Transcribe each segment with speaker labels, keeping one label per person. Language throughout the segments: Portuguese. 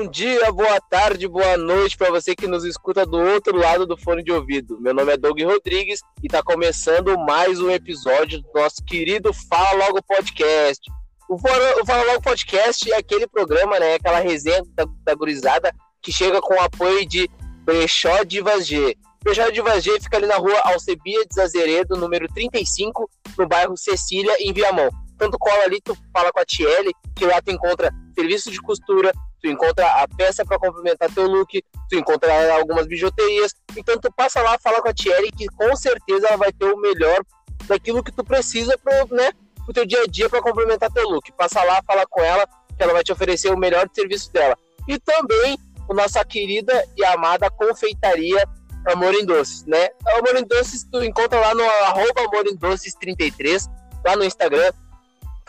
Speaker 1: bom dia, boa tarde, boa noite para você que nos escuta do outro lado do fone de ouvido. Meu nome é Doug Rodrigues e está começando mais um episódio do nosso querido Fala Logo Podcast. O Fala, o Fala Logo Podcast é aquele programa, né, aquela resenha da, da gurizada que chega com o apoio de Brechó de G. Brechó de G fica ali na rua Alcebia de Azeredo, número 35, no bairro Cecília, em Viamão. Tanto cola ali, tu fala com a Tiele, que lá tu encontra serviço de costura, tu encontra a peça para complementar teu look, tu encontra algumas bijuterias. Então tu passa lá, fala com a Thierry que com certeza ela vai ter o melhor daquilo que tu precisa pro, né, pro teu dia a dia para complementar teu look. Passa lá, fala com ela, que ela vai te oferecer o melhor serviço dela. E também a nossa querida e amada confeitaria Amor em Doces, né? Amor em Doces tu encontra lá no arroba Amor em Doces 33, lá no Instagram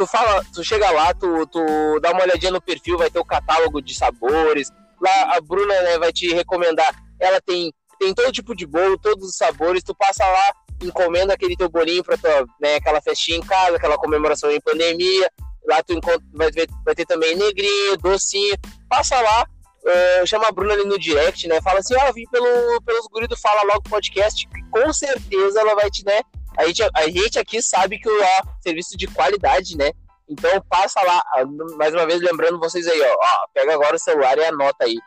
Speaker 1: tu fala, tu chega lá, tu, tu dá uma olhadinha no perfil, vai ter o catálogo de sabores. Lá a Bruna né, vai te recomendar. Ela tem, tem todo tipo de bolo, todos os sabores. Tu passa lá, encomenda aquele teu bolinho para tua, né, aquela festinha em casa, aquela comemoração em pandemia. Lá tu encontra, vai, vai ter também negrinho, docinho. Passa lá, uh, chama a Bruna ali no direct, né? Fala assim, ah, vim pelo, pelos guri Fala Logo Podcast, com certeza ela vai te, né? A gente, a gente aqui sabe que o serviço de qualidade, né? Então passa lá, mais uma vez lembrando vocês aí, ó, ó pega agora o celular e anota aí.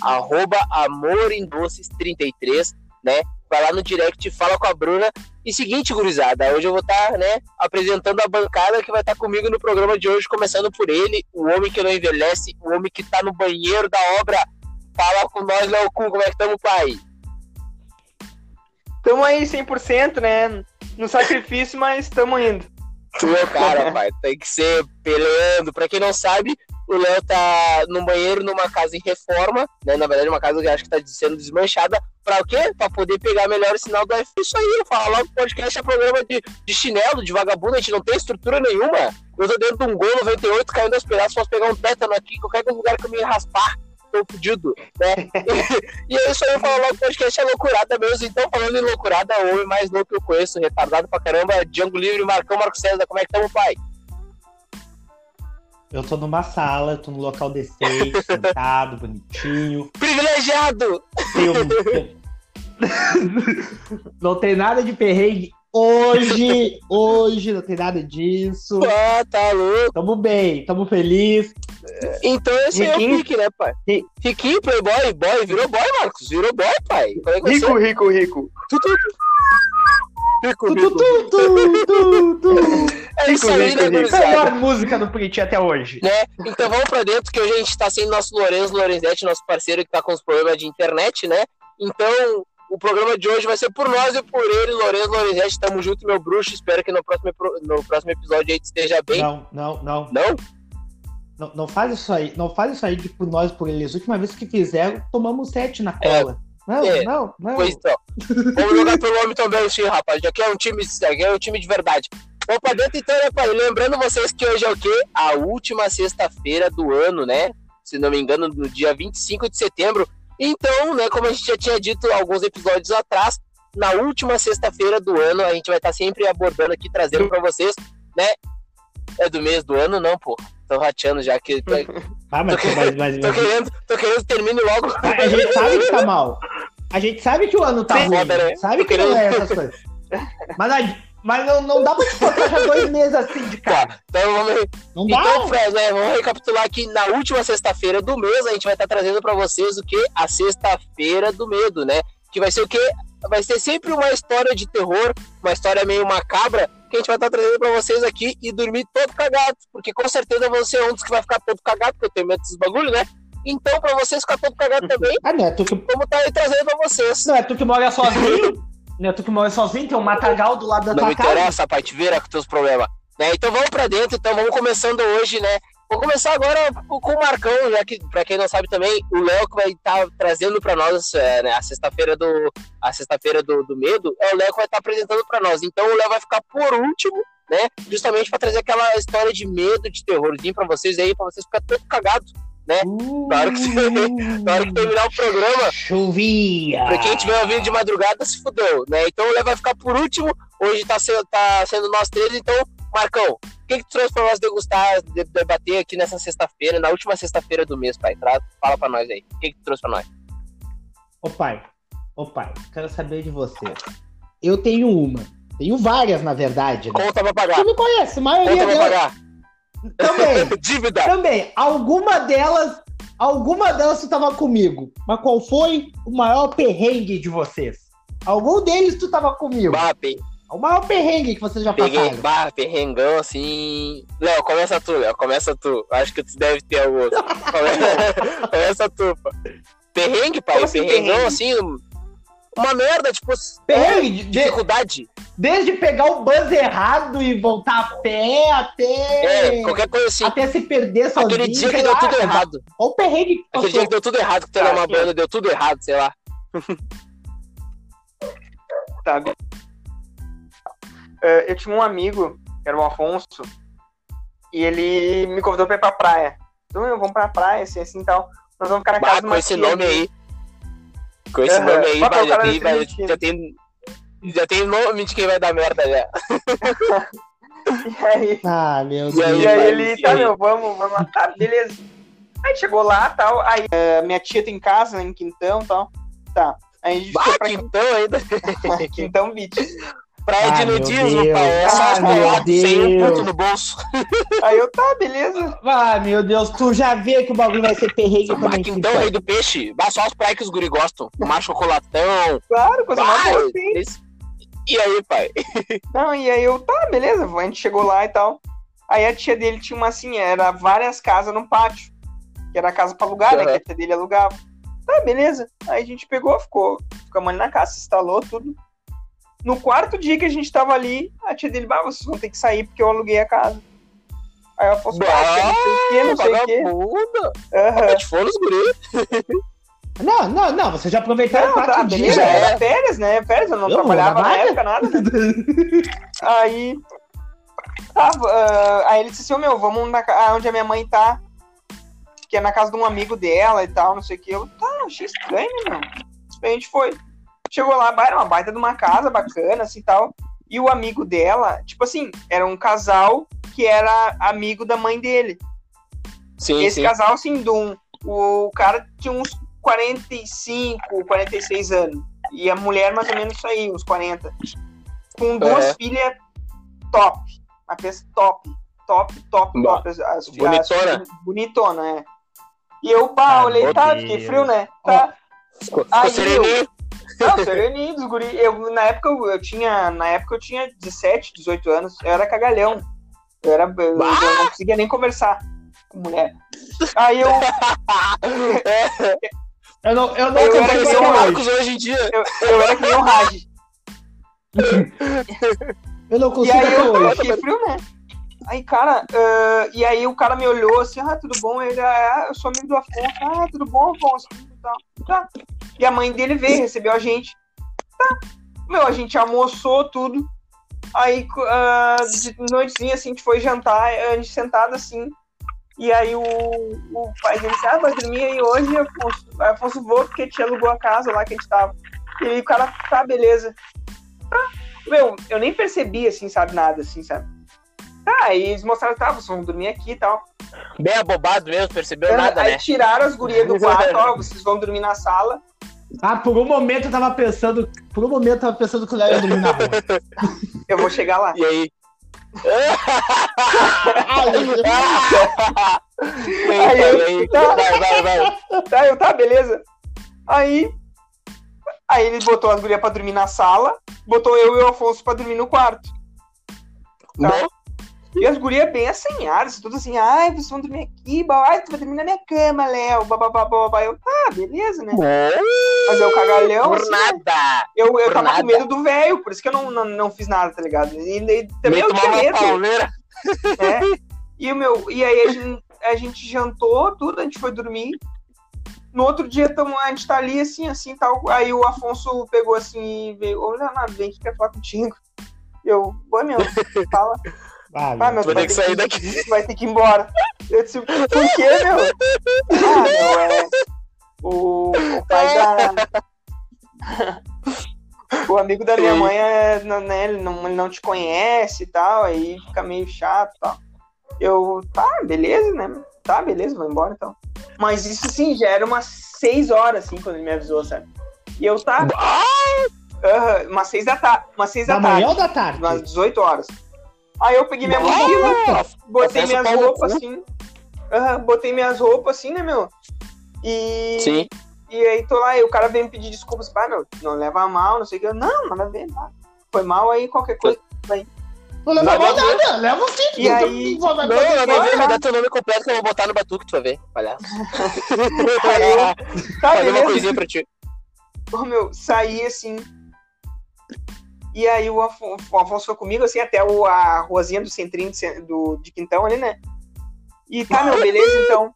Speaker 1: Arroba Amor em Doces 33, né? Vai lá no direct, fala com a Bruna. E seguinte, gurizada, hoje eu vou estar, tá, né, apresentando a bancada que vai estar tá comigo no programa de hoje, começando por ele, o homem que não envelhece, o homem que tá no banheiro da obra. Fala com nós, Léo Cu, como é que estamos, pai?
Speaker 2: Tamo aí 100%, né? No sacrifício, mas estamos indo.
Speaker 1: Tu o cara, pai. Tem que ser peleando. Pra quem não sabe, o Léo tá no banheiro numa casa em reforma, né? Na verdade, uma casa que acho que tá sendo desmanchada. Pra o quê? Pra poder pegar melhor o sinal do Wi-Fi. Isso aí, eu falo logo podcast é programa de, de chinelo, de vagabundo, a gente não tem estrutura nenhuma. Eu tô dentro de um gol 98, caindo aos pedaços, posso pegar um tétano aqui, qualquer lugar que eu me raspar tô fudido, né? e é isso aí, eu falo logo, podcast é loucurada mesmo. Então, falando em loucurada, o homem mais louco que eu conheço, retardado pra caramba, Django Livre, Marcão, Marco César, como é que estamos, pai?
Speaker 3: Eu tô numa sala, eu tô num local decente, sentado, bonitinho.
Speaker 1: Privilegiado!
Speaker 3: Tenho... não tem nada de perrengue hoje, hoje, não tem nada disso.
Speaker 1: Ah, tá louco.
Speaker 3: Tamo bem, tamo feliz.
Speaker 1: Então esse Riquinho. é o pique, né, pai? Riquinho, playboy, boy, virou boy, Marcos. Virou boy, pai.
Speaker 2: É rico, rico, rico. Tu, tu, tu.
Speaker 1: Rico, rico. Tu, tu, tu, tu, É isso aí, né,
Speaker 3: Melhor música do Print até hoje.
Speaker 1: Né? Então vamos pra dentro, que hoje a gente tá sem nosso Lourenço Lorenzetti, nosso parceiro que tá com os problemas de internet, né? Então, o programa de hoje vai ser por nós e por ele, Lourenço Lorenzetti. Tamo junto, meu bruxo. Espero que no próximo, no próximo episódio aí esteja bem.
Speaker 3: Não, não, não.
Speaker 1: Não?
Speaker 3: Não, não faz isso aí, não faz isso aí de por nós por eles. A última vez que fizeram, tomamos sete na cola. É, não, é, não, não.
Speaker 1: Pois então. Vamos jogar pelo homem também, sim, rapaz. Aqui é um time, aqui é um time de verdade. Vamos pra dentro então, né, pai? Lembrando vocês que hoje é o quê? A última sexta-feira do ano, né? Se não me engano, no dia 25 de setembro. Então, né, como a gente já tinha dito alguns episódios atrás, na última sexta-feira do ano, a gente vai estar sempre abordando aqui, trazendo para vocês, né? É do mês do ano, não, pô. Tô rateando já que.
Speaker 3: Ah, mas, tô, mas, mas,
Speaker 1: tô, querendo, tô querendo que termine logo.
Speaker 3: A gente sabe que tá mal. A gente sabe que o ano tá Sim, ruim. Né? Sabe que querendo... não é essas coisas. Mas, mas não, não dá pra te botar já dois meses assim de cara. Tá,
Speaker 1: então vamos. Não então, dá. Fred, né, vamos recapitular aqui. Na última sexta-feira do mês, a gente vai estar trazendo pra vocês o que? A sexta-feira do medo, né? Que vai ser o quê? Vai ser sempre uma história de terror, uma história meio macabra, que a gente vai estar trazendo para vocês aqui e dormir todo cagado, porque com certeza você é um dos que vai ficar todo cagado, porque eu tenho medo desses bagulho, né? Então, para vocês ficar todo cagado também,
Speaker 3: ah, não é tu que...
Speaker 1: vamos tá aí trazendo para vocês.
Speaker 3: Não é tu que mora sozinho? não é tu que mora sozinho? Tem um matagal do lado da
Speaker 1: não
Speaker 3: tua casa?
Speaker 1: Não me interessa, pai, te vira com teus problemas. Né? Então vamos para dentro, então vamos começando hoje, né? Vou começar agora com o Marcão, já que, para quem não sabe também, o Léo que vai estar tá trazendo para nós é, né, a sexta-feira do a sexta-feira do, do medo, é o Léo que vai estar tá apresentando para nós. Então o Léo vai ficar por último, né? Justamente para trazer aquela história de medo, de terrorzinho para vocês aí, para vocês ficarem todo cagados, né? Uh, na, hora que, na hora que terminar o programa.
Speaker 3: Chovia!
Speaker 1: Pra quem tiver ouvindo de madrugada, se fudeu, né? Então o Léo vai ficar por último. Hoje tá sendo, tá sendo nós três, então, Marcão, O que, que tu trouxe pra nós degustar, debater aqui nessa sexta-feira, na última sexta-feira do mês, pai? Fala pra nós aí. O que, que tu trouxe pra nós?
Speaker 3: Ô pai, ô pai, quero saber de você. Eu tenho uma. Tenho várias, na verdade.
Speaker 1: Né? Conta pra pagar.
Speaker 3: Tu me conhece, maioria
Speaker 1: Conta pra pagar.
Speaker 3: Também.
Speaker 1: Dívida.
Speaker 3: Também. Alguma delas, alguma delas tu tava comigo. Mas qual foi o maior perrengue de vocês? Algum deles tu tava comigo.
Speaker 1: Bah,
Speaker 3: O maior perrengue que vocês já
Speaker 1: Peguei,
Speaker 3: passaram.
Speaker 1: Bah, perrengão assim. Léo, começa tu, Léo. Começa tu. Acho que tu deve ter algum outro. começa, começa tu, pá. Perrengue, pai. Assim, perrengão perrengue? assim uma merda, tipo,
Speaker 3: Perrengue,
Speaker 1: é, dificuldade.
Speaker 3: Desde pegar o bus errado e voltar a pé até.
Speaker 1: É, qualquer coisa assim.
Speaker 3: Até se perder sozinho.
Speaker 1: Aquele dia que deu lá, tudo errado.
Speaker 3: Olha o perrengue que
Speaker 1: Aquele dia que deu tudo errado, que tu era uma banda, deu tudo errado, sei lá.
Speaker 2: tá. Uh, eu tinha um amigo, que era o Afonso, e ele me convidou pra ir pra praia. Então, vamos pra praia, assim, assim e tal. Nós vamos ficar na casa bah,
Speaker 1: com esse nome aí. Com esse uhum. nome aí, vai, já, tem, vai, já, tem, já tem nome de quem vai dar merda já.
Speaker 2: e aí,
Speaker 3: ah, meu Deus.
Speaker 2: E aí, e aí ele, tá, meu, vamos, vamos lá. Tá, beleza. Aí chegou lá tal. Aí uh, minha tia tem casa né, em Quintão e tal. Tá. Aí a gente
Speaker 1: bah, pra Quintão ainda.
Speaker 2: Quintão Beach.
Speaker 1: Praia ah, de nudismo, pai. É só as peladas sem um ponto no bolso.
Speaker 2: Aí eu, tá, beleza.
Speaker 3: Ah, meu Deus, tu já vê que o bagulho vai ser perrengue também.
Speaker 1: Então, rei do peixe. Bah, só as praias que os guri gostam. Tomar chocolatão.
Speaker 2: Claro, coisa mais
Speaker 1: esse... E aí, pai?
Speaker 2: Não, e aí eu, tá, beleza. A gente chegou lá e tal. Aí a tia dele tinha uma assim, era várias casas no pátio. Que era casa pra alugar, uhum. né? Que a tia dele alugava. Tá, beleza. Aí a gente pegou, ficou, ficamos ali na casa, instalou tudo. No quarto dia que a gente tava ali, a tia dele, bah, vocês vão ter que sair porque eu aluguei a casa. Aí eu falei, ah, não sei o que, não sei o que.
Speaker 1: Uhum. os guri.
Speaker 3: Não, não, não, vocês já aproveitaram quatro tá, dias.
Speaker 2: Beleza, era férias, né? Férias, eu não eu trabalhava na época, nada. Né? aí, tava, uh, aí ele disse assim, oh, meu, vamos na, onde a minha mãe tá, que é na casa de um amigo dela e tal, não sei o que. Eu, tá, achei estranho, meu. A gente foi. Chegou lá, era uma baita de uma casa bacana, assim tal. E o amigo dela, tipo assim, era um casal que era amigo da mãe dele.
Speaker 1: Sim,
Speaker 2: Esse
Speaker 1: sim.
Speaker 2: casal, assim, de um, o cara tinha uns 45, 46 anos. E a mulher, mais ou menos, isso aí, uns 40. Com duas é. filhas top. Uma peça top. Top, top, top. As, as,
Speaker 1: bonitona.
Speaker 2: As, bonitona, é. E eu, pá, ah, olhei, tá, fiquei frio, né? Tá.
Speaker 1: Ficou, aí eu,
Speaker 2: não, sereninho dos guri. Eu, na época eu, eu, tinha. Na época eu tinha 17, 18 anos. Eu era cagalhão. Eu, era, eu, eu não conseguia nem conversar com mulher. Aí eu.
Speaker 3: eu não, eu não
Speaker 1: eu era que o Marcos hoje em dia.
Speaker 2: Eu, eu era que nem o Raj.
Speaker 3: eu não consigo.
Speaker 2: E aí eu, eu fiquei frio, né? Aí, cara, uh, e aí o cara me olhou assim, ah, tudo bom? Ele, ah, eu sou amigo do Afonso. Ah, tudo bom, Afonso? Tá. E a mãe dele veio, recebeu a gente. Tá. Meu, a gente almoçou tudo. Aí, uh, de noitezinha, assim, a gente foi jantar, a gente sentado assim. E aí o, o pai dele disse, ah, vai dormir aí hoje, Afonso. Afonso vou, porque te alugou a casa lá que a gente tava. E aí o cara, tá, beleza. Tá. Meu, eu nem percebi, assim, sabe, nada, assim, sabe? Tá, aí eles mostraram, tá, vocês vão dormir aqui e tal.
Speaker 1: Bem abobado mesmo, percebeu nada,
Speaker 2: aí
Speaker 1: né?
Speaker 2: tiraram as gurias do quarto, ó, vocês vão dormir na sala.
Speaker 3: Ah, por um momento eu tava pensando. Por um momento eu tava pensando que o Léo ia dormir na rua.
Speaker 2: Eu vou chegar lá.
Speaker 1: E aí?
Speaker 2: aí, eu, tá, vai, vai, vai. Tá, eu, tá, beleza. Aí. Aí ele botou as gurias pra dormir na sala, botou eu e o Afonso pra dormir no quarto. Tá? E as gurias bem assanhadas, tudo assim, ai, vocês vão dormir aqui, ai, tu vai dormir na minha cama, Léo, bababá, Eu, tá, beleza, né? Mas eu cagalhão,
Speaker 1: Por
Speaker 2: assim,
Speaker 1: nada.
Speaker 2: Eu, eu
Speaker 1: Por
Speaker 2: tava
Speaker 1: nada.
Speaker 2: com medo do velho, por isso que eu não, não, não fiz nada, tá ligado? E, e também eu tinha medo.
Speaker 1: Palmeira.
Speaker 2: É. E, o meu, e aí a gente, a gente jantou tudo, a gente foi dormir. No outro dia tamo, a gente tá ali assim, assim, tal. Aí o Afonso pegou assim e veio, ô Leonardo, vem que quer falar contigo. Eu, oi meu, fala.
Speaker 3: Ah,
Speaker 2: ah, meu,
Speaker 1: tu vai ter que sair
Speaker 2: que,
Speaker 1: daqui.
Speaker 2: Vai ter que ir embora. Eu disse, por quê, meu? Ah, meu, é. O, o pai da. o amigo da minha mãe, é, né, ele não, ele não te conhece e tal, aí fica meio chato e tal. Eu, tá, beleza, né? Tá, beleza, vou embora então. Mas isso, assim, já era umas seis horas, assim, quando ele me avisou, sabe? E eu, tá... Uh, umas seis da tarde. Umas seis da,
Speaker 3: da
Speaker 2: tarde.
Speaker 3: manhã ou da tarde?
Speaker 2: Umas 18 horas. Aí eu peguei minha mochila, botei minhas roupas assim. Uh, botei minhas roupas assim, né, meu? E.
Speaker 1: Sim.
Speaker 2: E aí tô lá, e o cara vem me pedir desculpas, pai, meu, não leva mal, não sei o que. Eu, não, nada a ver, nada. Foi mal aí, qualquer coisa. Vai.
Speaker 3: Não leva mal nada, leva o filho.
Speaker 2: E aí,
Speaker 1: não, não, não, me dá teu nome completo que eu vou botar no batuque, tu vai ver, palhaço.
Speaker 2: aí tá,
Speaker 1: Fazer uma coisinha pra ti.
Speaker 2: Ô, meu, saí assim. E aí o Afonso, o Afonso foi comigo, assim, até o, a ruazinha do centrinho de, do, de Quintão ali, né? E tá, meu, beleza, então.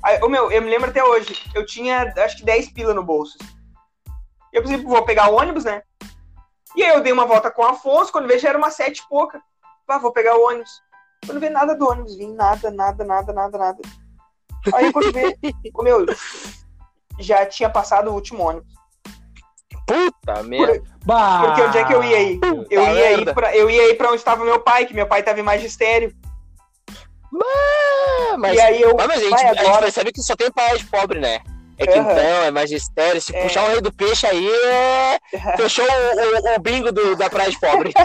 Speaker 2: Aí, ô, meu, eu me lembro até hoje, eu tinha acho que 10 pila no bolso. Eu pensei, vou pegar o ônibus, né? E aí eu dei uma volta com o Afonso, quando vejo era uma sete e pouca. Ah, vou pegar o ônibus. Quando vê nada do ônibus, vim nada, nada, nada, nada, nada. Aí quando vê, ô, meu, já tinha passado o último ônibus.
Speaker 1: Puta merda.
Speaker 2: Por, porque onde é que eu ia ir? Eu ia ir, pra, eu ia ir pra onde estava meu pai, que meu pai tava em magistério.
Speaker 1: Mas,
Speaker 2: e aí eu.
Speaker 1: Mas, a, gente,
Speaker 2: vai,
Speaker 1: a gente percebe que só tem pai de pobre, né? É quintão, uhum. é magistério. Se
Speaker 2: É.
Speaker 1: puxar o rei do peixe aí, é... fechou o, o- o bingo do- da praia de pobre.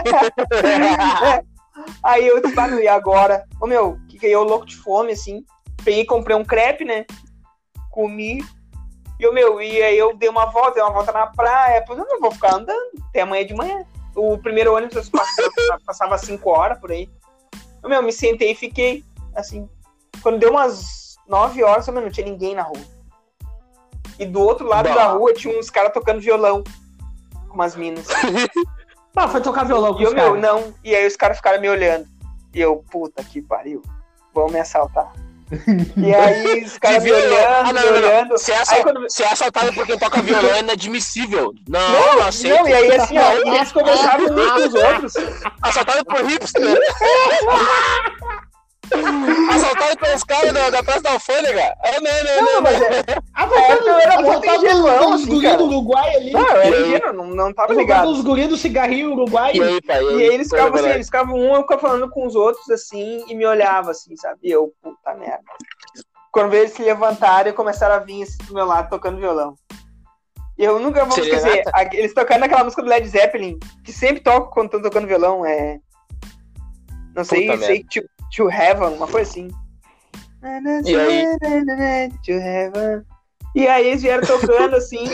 Speaker 2: Aí eu disse, e agora? Ô meu, que que eu louco de fome, assim. Peguei, comprei um crepe, né? Comi. E eu, meu, e aí eu dei uma volta, dei uma volta na praia. Pois eu não vou ficar andando até amanhã de manhã. O primeiro ônibus passava, passava cinco horas por aí. Eu, meu, me sentei e fiquei, assim. Quando deu umas nove horas, eu, meu, não tinha ninguém na rua. E do outro lado da rua tinha uns caras tocando violão. Com umas minas.
Speaker 3: Ah, foi tocar violão com
Speaker 2: E eu,
Speaker 3: os
Speaker 2: meu,
Speaker 3: caras.
Speaker 2: não. E aí os caras ficaram me olhando. E eu, puta que pariu. Vão me assaltar. E aí os caras me
Speaker 1: De violão.
Speaker 2: olhando,
Speaker 1: Ah, não, não, não.
Speaker 2: olhando.
Speaker 1: Ser,
Speaker 2: quando-
Speaker 1: Ser assaltado por quem toca violão é inadmissível. Não,
Speaker 2: Não,
Speaker 1: não, aceito.
Speaker 2: não, e aí assim, ó, e eles conversavam uns com os outros.
Speaker 1: Assaltado por hipster. assaltado pelos caras da, da Praça da Alfândega. Ah, não, não,
Speaker 2: Não,
Speaker 1: não.
Speaker 2: mas é.
Speaker 3: Assaltando,
Speaker 2: eu era muito
Speaker 3: assaltando
Speaker 2: ingenuão,
Speaker 3: os
Speaker 2: assim,
Speaker 3: guris
Speaker 2: cara.
Speaker 3: do Uruguai ali.
Speaker 2: Não, eu era não, não tava ligado.
Speaker 3: os guris do cigarrinho uruguai.
Speaker 1: E aí, pai?
Speaker 2: E aí eles ficavam assim, eles ficavam um eu ficava falando com os outros assim e me olhava assim, sabe? E eu, puta merda. Quando eles se levantaram e começaram a vir assim, do meu lado tocando violão. E eu nunca vou
Speaker 1: Serenata?
Speaker 2: esquecer, a- eles tocando aquela música do Led Zeppelin, que sempre toco quando estão tocando violão, é. Não sei,
Speaker 1: Puta
Speaker 2: sei, to, to Heaven, uma coisa assim.
Speaker 1: E aí?
Speaker 2: To Heaven. E aí eles vieram tocando assim.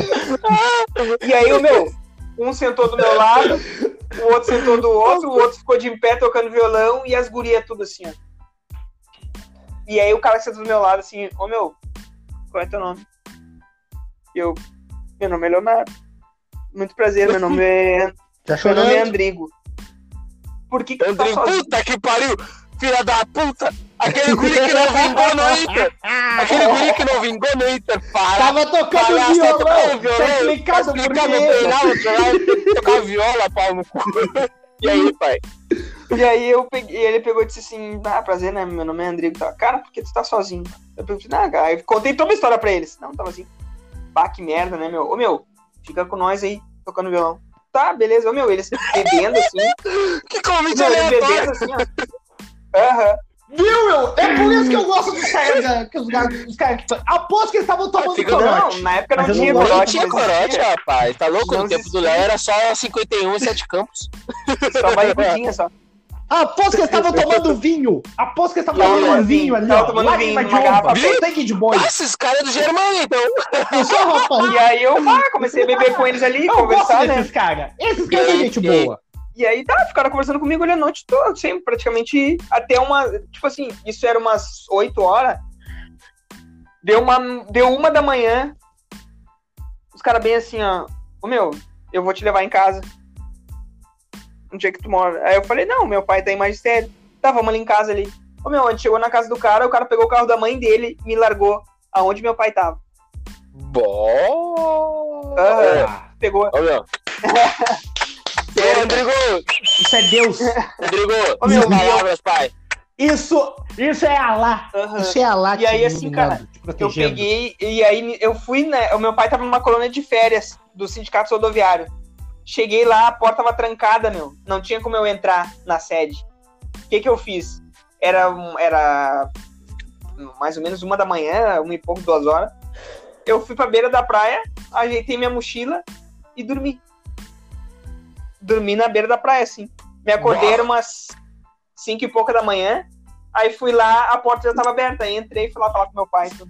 Speaker 2: e aí o meu, um sentou do meu lado, o outro sentou do outro, o outro ficou de em pé tocando violão e as gurias tudo assim, ó. E aí o cara que sentou do meu lado assim, ô meu, qual é teu nome? E eu, meu nome é Leonardo. Muito prazer, meu nome é,
Speaker 3: Tá
Speaker 2: meu nome é? Andrigo. Por que, que tu tá
Speaker 1: André,
Speaker 2: sozinho?
Speaker 1: puta que pariu! Filha da puta! Aquele guri que não vingou no Inter! Aquele guri que não vingou no Inter! Para!
Speaker 3: Tava tocando
Speaker 1: Palhaço,
Speaker 3: violão.
Speaker 1: tocando violão.
Speaker 3: Tá explicado por
Speaker 1: Explicar, não
Speaker 3: quê.
Speaker 1: tocar viola, pau no cu. E aí, pai?
Speaker 2: E aí eu peguei, ele pegou e disse assim, ah, prazer, né? Meu nome é Andrigo. Tá? Cara, por que tu tá sozinho? Eu perguntei, ah, cara, aí contei toda a história pra eles. Não, tava assim. Bah, que merda, né, meu? Ô, meu, fica com nós aí, tocando violão. Tá, beleza. Ô, meu, eles bebendo assim.
Speaker 1: Que convite
Speaker 2: Não, eles bebendo assim, ó. Aham.
Speaker 3: Viu, meu? É por isso que eu gosto dos caras da- que os caras os caras que to- Aposto que eles estavam tomando
Speaker 2: Não,
Speaker 3: corote.
Speaker 2: na época não
Speaker 3: não
Speaker 2: tinha
Speaker 3: gosto.
Speaker 1: Não
Speaker 2: corote.
Speaker 1: tinha corote, rapaz. Tá louco?
Speaker 2: Não
Speaker 1: No tempo do. Léo era só 51 e 7 campos.
Speaker 2: Só barrigudinha só.
Speaker 3: Aposto que eles estavam tomando vinho. Aposto que eles estavam
Speaker 2: Não,
Speaker 3: tomando
Speaker 2: não,
Speaker 3: vinho ali,
Speaker 2: tava
Speaker 3: ó.
Speaker 2: tomando vinho,
Speaker 3: de
Speaker 2: garrafa.
Speaker 3: Sangue de boi.
Speaker 1: Ah, esses caras é do Germânia, então.
Speaker 3: Isso, rapaz.
Speaker 2: E aí eu ah, comecei a beber com eles ali,
Speaker 3: Eu
Speaker 2: conversar, né?
Speaker 3: desses caras. Esses caras são gente boa.
Speaker 2: E aí tá, ficaram conversando comigo ali a noite toda, sempre, praticamente até uma. Tipo assim, isso era umas 8 horas. Deu uma, deu uma da manhã. Os caras bem assim, ó. Ô meu, eu vou te levar em casa. Onde é que tu mora? Aí eu falei, não, meu pai tá em magistério. Tá, vamos ali em casa ali. Ô meu, a gente chegou na casa do cara, o cara pegou o carro da mãe dele e me largou aonde meu pai tava.
Speaker 1: Bom.
Speaker 2: Pegou.
Speaker 1: Meu. Ô, Rodrigo!
Speaker 3: Isso é Deus.
Speaker 1: Rodrigo!
Speaker 2: Ô, meu,
Speaker 1: palavras, pai.
Speaker 3: Isso, isso é Alá.
Speaker 2: Aham.
Speaker 3: Isso é Alá.
Speaker 2: E aí, assim, cara, Eu peguei, e aí eu fui, né? O meu pai tava numa colônia de férias do sindicato rodoviário. Cheguei lá, a porta tava trancada, meu. Não tinha como eu entrar na sede. O que que eu fiz? Era, era mais ou menos uma da manhã, uma e pouco, duas horas. Eu fui pra beira da praia, ajeitei minha mochila e dormi. Dormi na beira da praia, assim. Me acordei, era umas cinco e pouca da manhã. Aí fui lá, a porta já tava aberta. Aí entrei e fui lá falar com meu pai. Então.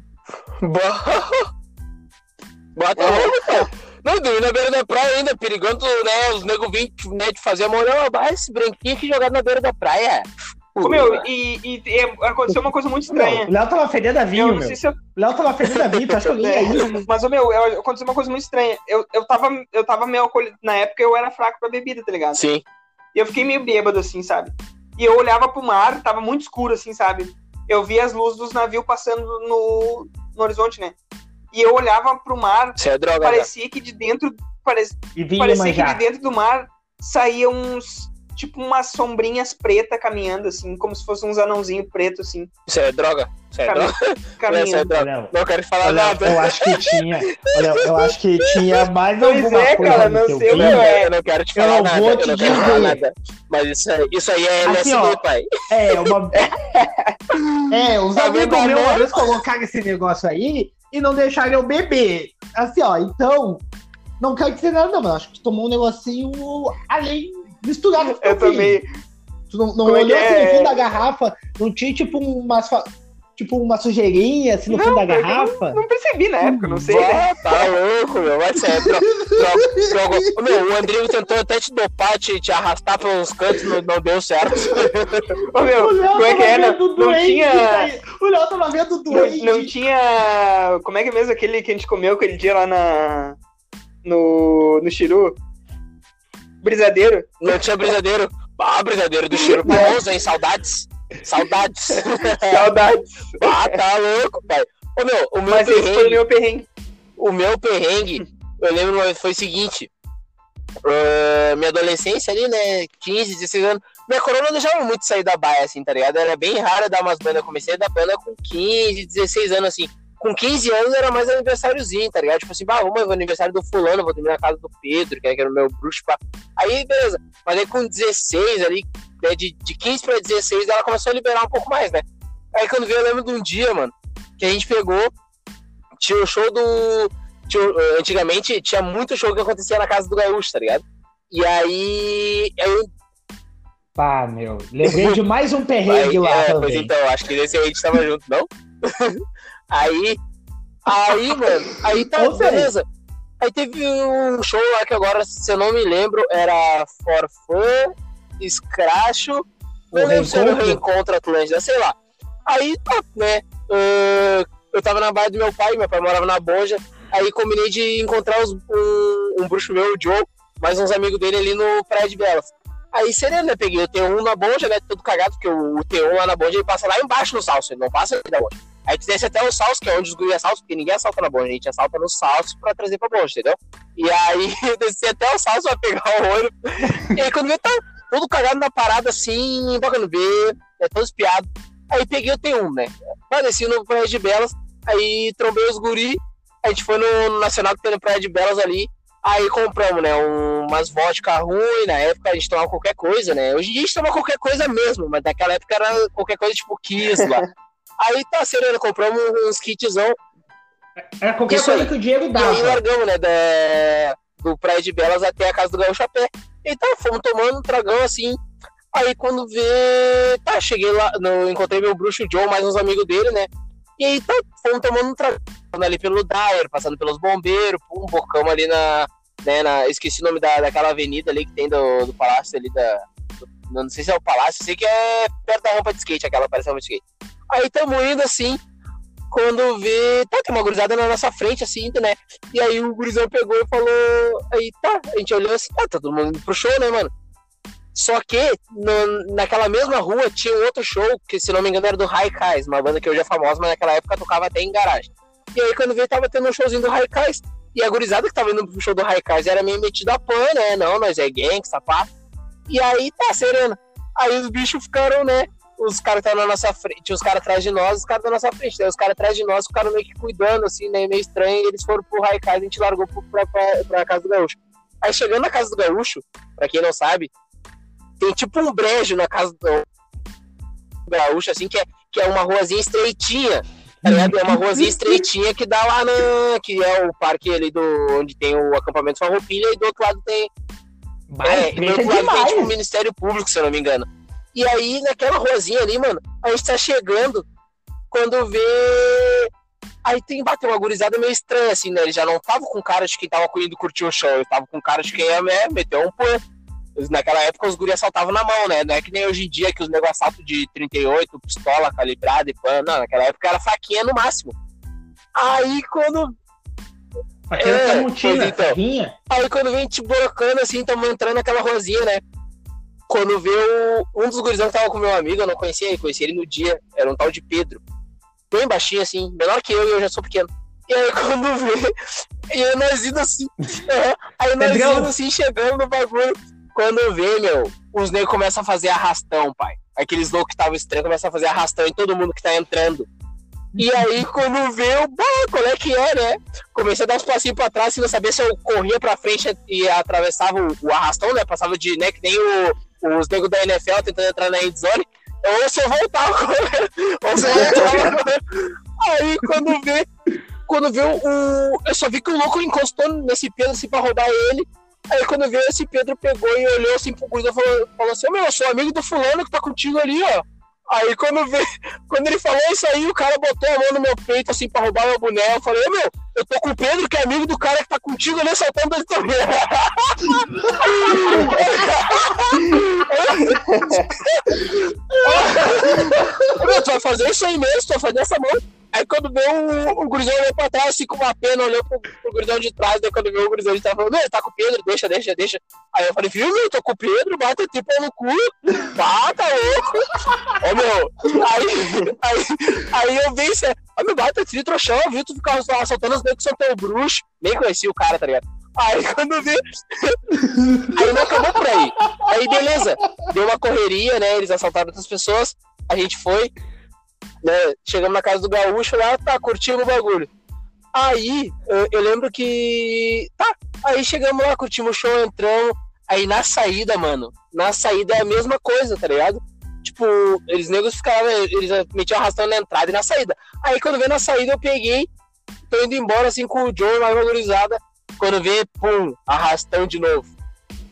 Speaker 1: Bota é. Não, dormi na beira da praia ainda, perigoso, né? Os nego vêm né, de fazer a moral, ah, esse branquinho aqui jogado na beira da praia.
Speaker 2: Ô, meu, e, e, e, aconteceu uma coisa muito estranha.
Speaker 3: o Léo tava fedendo a vinho, meu. Se eu... O Léo tava fedendo a vinho, tu acha que eu li aí?
Speaker 2: Mas, ô, meu, aconteceu uma coisa muito estranha. Eu, eu, tava, eu tava meio alcoolizado. Na época eu era fraco pra bebida, tá ligado?
Speaker 1: Sim.
Speaker 2: E eu fiquei meio bêbado, assim, sabe? E eu olhava pro mar, tava muito escuro, assim, sabe? Eu via as luzes dos navios passando no, no horizonte, né? E eu olhava pro mar,
Speaker 1: é droga,
Speaker 2: parecia né? que de dentro. Parecia, parecia que de dentro do mar saíam uns tipo umas sombrinhas pretas caminhando, assim, como se fossem uns anãozinhos pretos, assim.
Speaker 1: Isso é droga? Isso é droga?
Speaker 2: Caminhando. Isso é
Speaker 1: droga. Não quero falar olha, nada.
Speaker 3: Eu acho que tinha. Olha, eu acho que tinha mais pois alguma é, coisa. Cara,
Speaker 1: não sei,
Speaker 3: não,
Speaker 1: é, eu não quero te falar eu nada. Vou te eu não dizer. quero falar nada. Mas isso, isso aí é assim, LSD, ó, pai.
Speaker 3: É, uma. é, os tá amigos meus uma vez colocaram esse negócio aí e não deixaram eu beber. Assim, ó, então. Não quero dizer nada, não, mas acho que tomou um negocinho além misturado.
Speaker 2: Eu também.
Speaker 3: Tu não, não é olhou assim no fundo da garrafa, não tinha tipo umas. Tipo uma sujeirinha assim no não, fundo da garrafa?
Speaker 2: Não, não, percebi na época, não sei.
Speaker 1: Ah, tá louco, meu. Vai ser. Droga. Meu, o Andrinho tentou até te dopar, te, te arrastar pelos cantos, não, não deu certo.
Speaker 2: Ô, meu, como é que é? Não, não tinha.
Speaker 3: O Léo tava vendo doente.
Speaker 2: Não, não tinha. Como é que é mesmo aquele que a gente comeu aquele dia lá na. No. No Chiru? Brisadeiro?
Speaker 1: Não tinha brisadeiro. Ah, brisadeiro do cheiro bom, hein? Saudades. Saudades.
Speaker 2: Saudades.
Speaker 1: Ah, tá louco, pai. Ô, meu, o meu
Speaker 2: Mas perrengue, esse foi o meu perrengue.
Speaker 1: O meu perrengue, eu lembro foi o seguinte. Uh, minha adolescência ali, né? 15, 16 anos. Minha corona não deixava muito sair da baia, assim, tá ligado? Era bem raro dar umas bandas. Eu comecei a dar banda com 15, 16 anos, assim com 15 anos era mais aniversáriozinho, tá ligado? Tipo assim, bah, vamos, aniversário do fulano, vou dormir na casa do Pedro, que era o meu bruxo. Pá. Aí, beleza. Mas aí com 16 ali, né, de, de 15 pra 16, ela começou a liberar um pouco mais, né? Aí quando veio, eu lembro de um dia, mano, que a gente pegou, tinha o show do... Tinha, antigamente tinha muito show que acontecia na casa do Gaúcho, tá ligado? E aí... Eu...
Speaker 3: Pá, meu, lembrei de mais um perrengue lá é, também. Pois
Speaker 1: então, acho que nesse aí a gente tava junto, não? Aí, aí, mano, aí tá, beleza. Aí teve um show lá que agora, se eu não me lembro, era Forfã, Scratcho, não lembro se era o Reencontro Atlântida, sei lá. Aí tá, né? Uh, eu tava na baia do meu pai, meu pai morava na Bonja. Aí combinei de encontrar os, um, um bruxo meu, o Joe, mais uns amigos dele ali no Praia de Belas. Aí sereno, né? Peguei o T1 na Bonja, né? Todo cagado, porque o, o T1 lá na Bonja ele passa lá embaixo no salso, ele não passa ali da Bonja. Aí tu desce até o salso, que é onde os guris assaltam, porque ninguém assalta na bonde, a gente assalta no salso pra trazer pra bonde, entendeu? E aí eu desci até o salso pra pegar o olho. e aí quando vê, tá todo cagado na parada assim, tocando B, é todo espiado. Aí peguei o T1, né? Aí desci no Praia de Belas, aí trombei os guri, a gente foi no Nacional que tem no Praia de Belas ali, aí compramos, né, um, umas vodka ruim, na época a gente tomava qualquer coisa, né? Hoje em dia a gente toma qualquer coisa mesmo, mas naquela época era qualquer coisa tipo Kiss lá. Aí tá, Serena, compramos uns kitzão.
Speaker 3: Era qualquer Isso coisa aí. que o Diego dava.
Speaker 1: E aí largamos, né, da, do Praia de Belas até a casa do Gaúcho a pé. E tá, fomos tomando um tragão assim. Aí quando vê. Tá, cheguei lá, no, encontrei meu bruxo Joe, mais uns amigos dele, né? E aí tá, fomos tomando um tragão ali pelo Dyer, passando pelos bombeiros, um bocão ali na. Né, na esqueci o nome da, daquela avenida ali que tem do, do palácio ali da. Do, não sei se é o palácio, sei que é perto da rampa de skate, aquela parece rampa de skate. Aí tamo indo assim, quando vê, tá, tem uma gurizada na nossa frente, assim, né? E aí o gurizão pegou e falou, aí tá, a gente olhou assim, ah, tá todo mundo pro show, né, mano? Só que no, naquela mesma rua tinha outro show, que se não me engano era do Raikais, uma banda que hoje é famosa, mas naquela época tocava até em garagem. E aí quando veio, tava tendo um showzinho do Raikais. E a gurizada que tava indo pro show do Raikais era meio metida a pan, né? Não, nós é gang, sapato. E aí tá, serena. Aí os bichos ficaram, né? Os caras estavam na nossa frente, os caras atrás de nós, os caras na nossa frente. Daí os caras atrás de nós ficaram meio que cuidando, assim, né, meio estranho, eles foram pro Raikai, a gente largou pro, pra, pra, pra casa do Gaúcho. Aí chegando na casa do gaúcho, pra quem não sabe, tem tipo um brejo na casa do gaúcho, assim, que é, que é uma ruazinha estreitinha. Tá ligado? É uma ruazinha estreitinha que dá lá na. que é o parque ali do. onde tem o acampamento Farroupilha, e do outro lado tem. é, e do outro lado tem tipo o Ministério Público, se eu não me engano. E aí, naquela ruazinha ali, mano, a gente tá chegando quando vê. Aí tem bateu uma gurizada meio estranha, assim, né? Ele já não tava com cara de quem tava indo curtir o show, ele tava com cara de quem ia né, meter um pé. Naquela época os guris assaltavam na mão, né? Não é que nem hoje em dia que os negócios assaltam de 38, pistola calibrada e pano. Não, naquela época era faquinha no máximo. Aí quando.
Speaker 3: Faquinha é, mutina, então.
Speaker 1: Aí quando vem te brocando assim, estamos entrando naquela rosinha, né? Quando vê o, um dos gurizão que tava com meu amigo, eu não conhecia ele, conheci ele no dia, era um tal de Pedro. Bem baixinho assim, menor que eu e eu já sou pequeno. E aí quando vê, e aí nós indo assim, aí nós Pedrão. indo assim, chegando no bagulho. Quando vê, meu, os negros começam a fazer arrastão, pai. Aqueles loucos que estavam estranhos começam a fazer arrastão em todo mundo que tá entrando. E aí, quando vê, eu, qual é que é, né? Comecei a dar uns passinhos pra trás, sem saber se eu corria pra frente e atravessava o, o arrastão, né? Passava de, né, que nem o, os negros da NFL tentando entrar na endzone. Ou eu voltava correndo, ou se eu voltava correndo. Aí, quando vê, quando vê o, o, Eu só vi que o louco encostou nesse peso assim pra roubar ele. Aí quando veio esse Pedro pegou e olhou assim pro Guido e falou, falou assim, meu, eu sou amigo do fulano que tá contigo ali, ó. Aí quando, veio, quando ele falou isso aí, o cara botou a mão no meu peito assim pra roubar meu boneco. Eu falei, meu, eu tô com o Pedro, que é amigo do cara que tá contigo ali, saltando ele também. meu, tu vai fazer isso aí mesmo, tu vai fazer essa mão. Aí quando veio o, o gurizão olhou pra trás, assim, com uma pena, olhou pro, pro gurizão de trás, daí quando veio o gurizão de trás, falou, não, tá com o Pedro, deixa, deixa, deixa. Aí eu falei, viu, meu, tô com o Pedro, bata tipo no cu, bata, louco. Ô, meu, aí, aí, aí eu vi isso, ó, meu, bata, tri trouxão, viu, tu ficava assaltando os negros que são teu bruxo, nem conhecia o cara, tá ligado? Aí quando vi. aí não acabou por aí. Aí beleza. Deu uma correria, né? Eles assaltaram outras pessoas. A gente foi né? Chegamos na casa do gaúcho lá, tá, curtindo o bagulho. Aí, eu, lembro que. Tá, aí chegamos lá, curtimos o show, entramos. Aí na saída, mano, na saída é a mesma coisa, tá ligado? Tipo, eles negros ficavam, eles metiam arrastando na entrada e na saída. Aí quando veio na saída, eu peguei, tô indo embora assim com o Joe, mais valorizada. Quando vê, pum, arrastão de novo.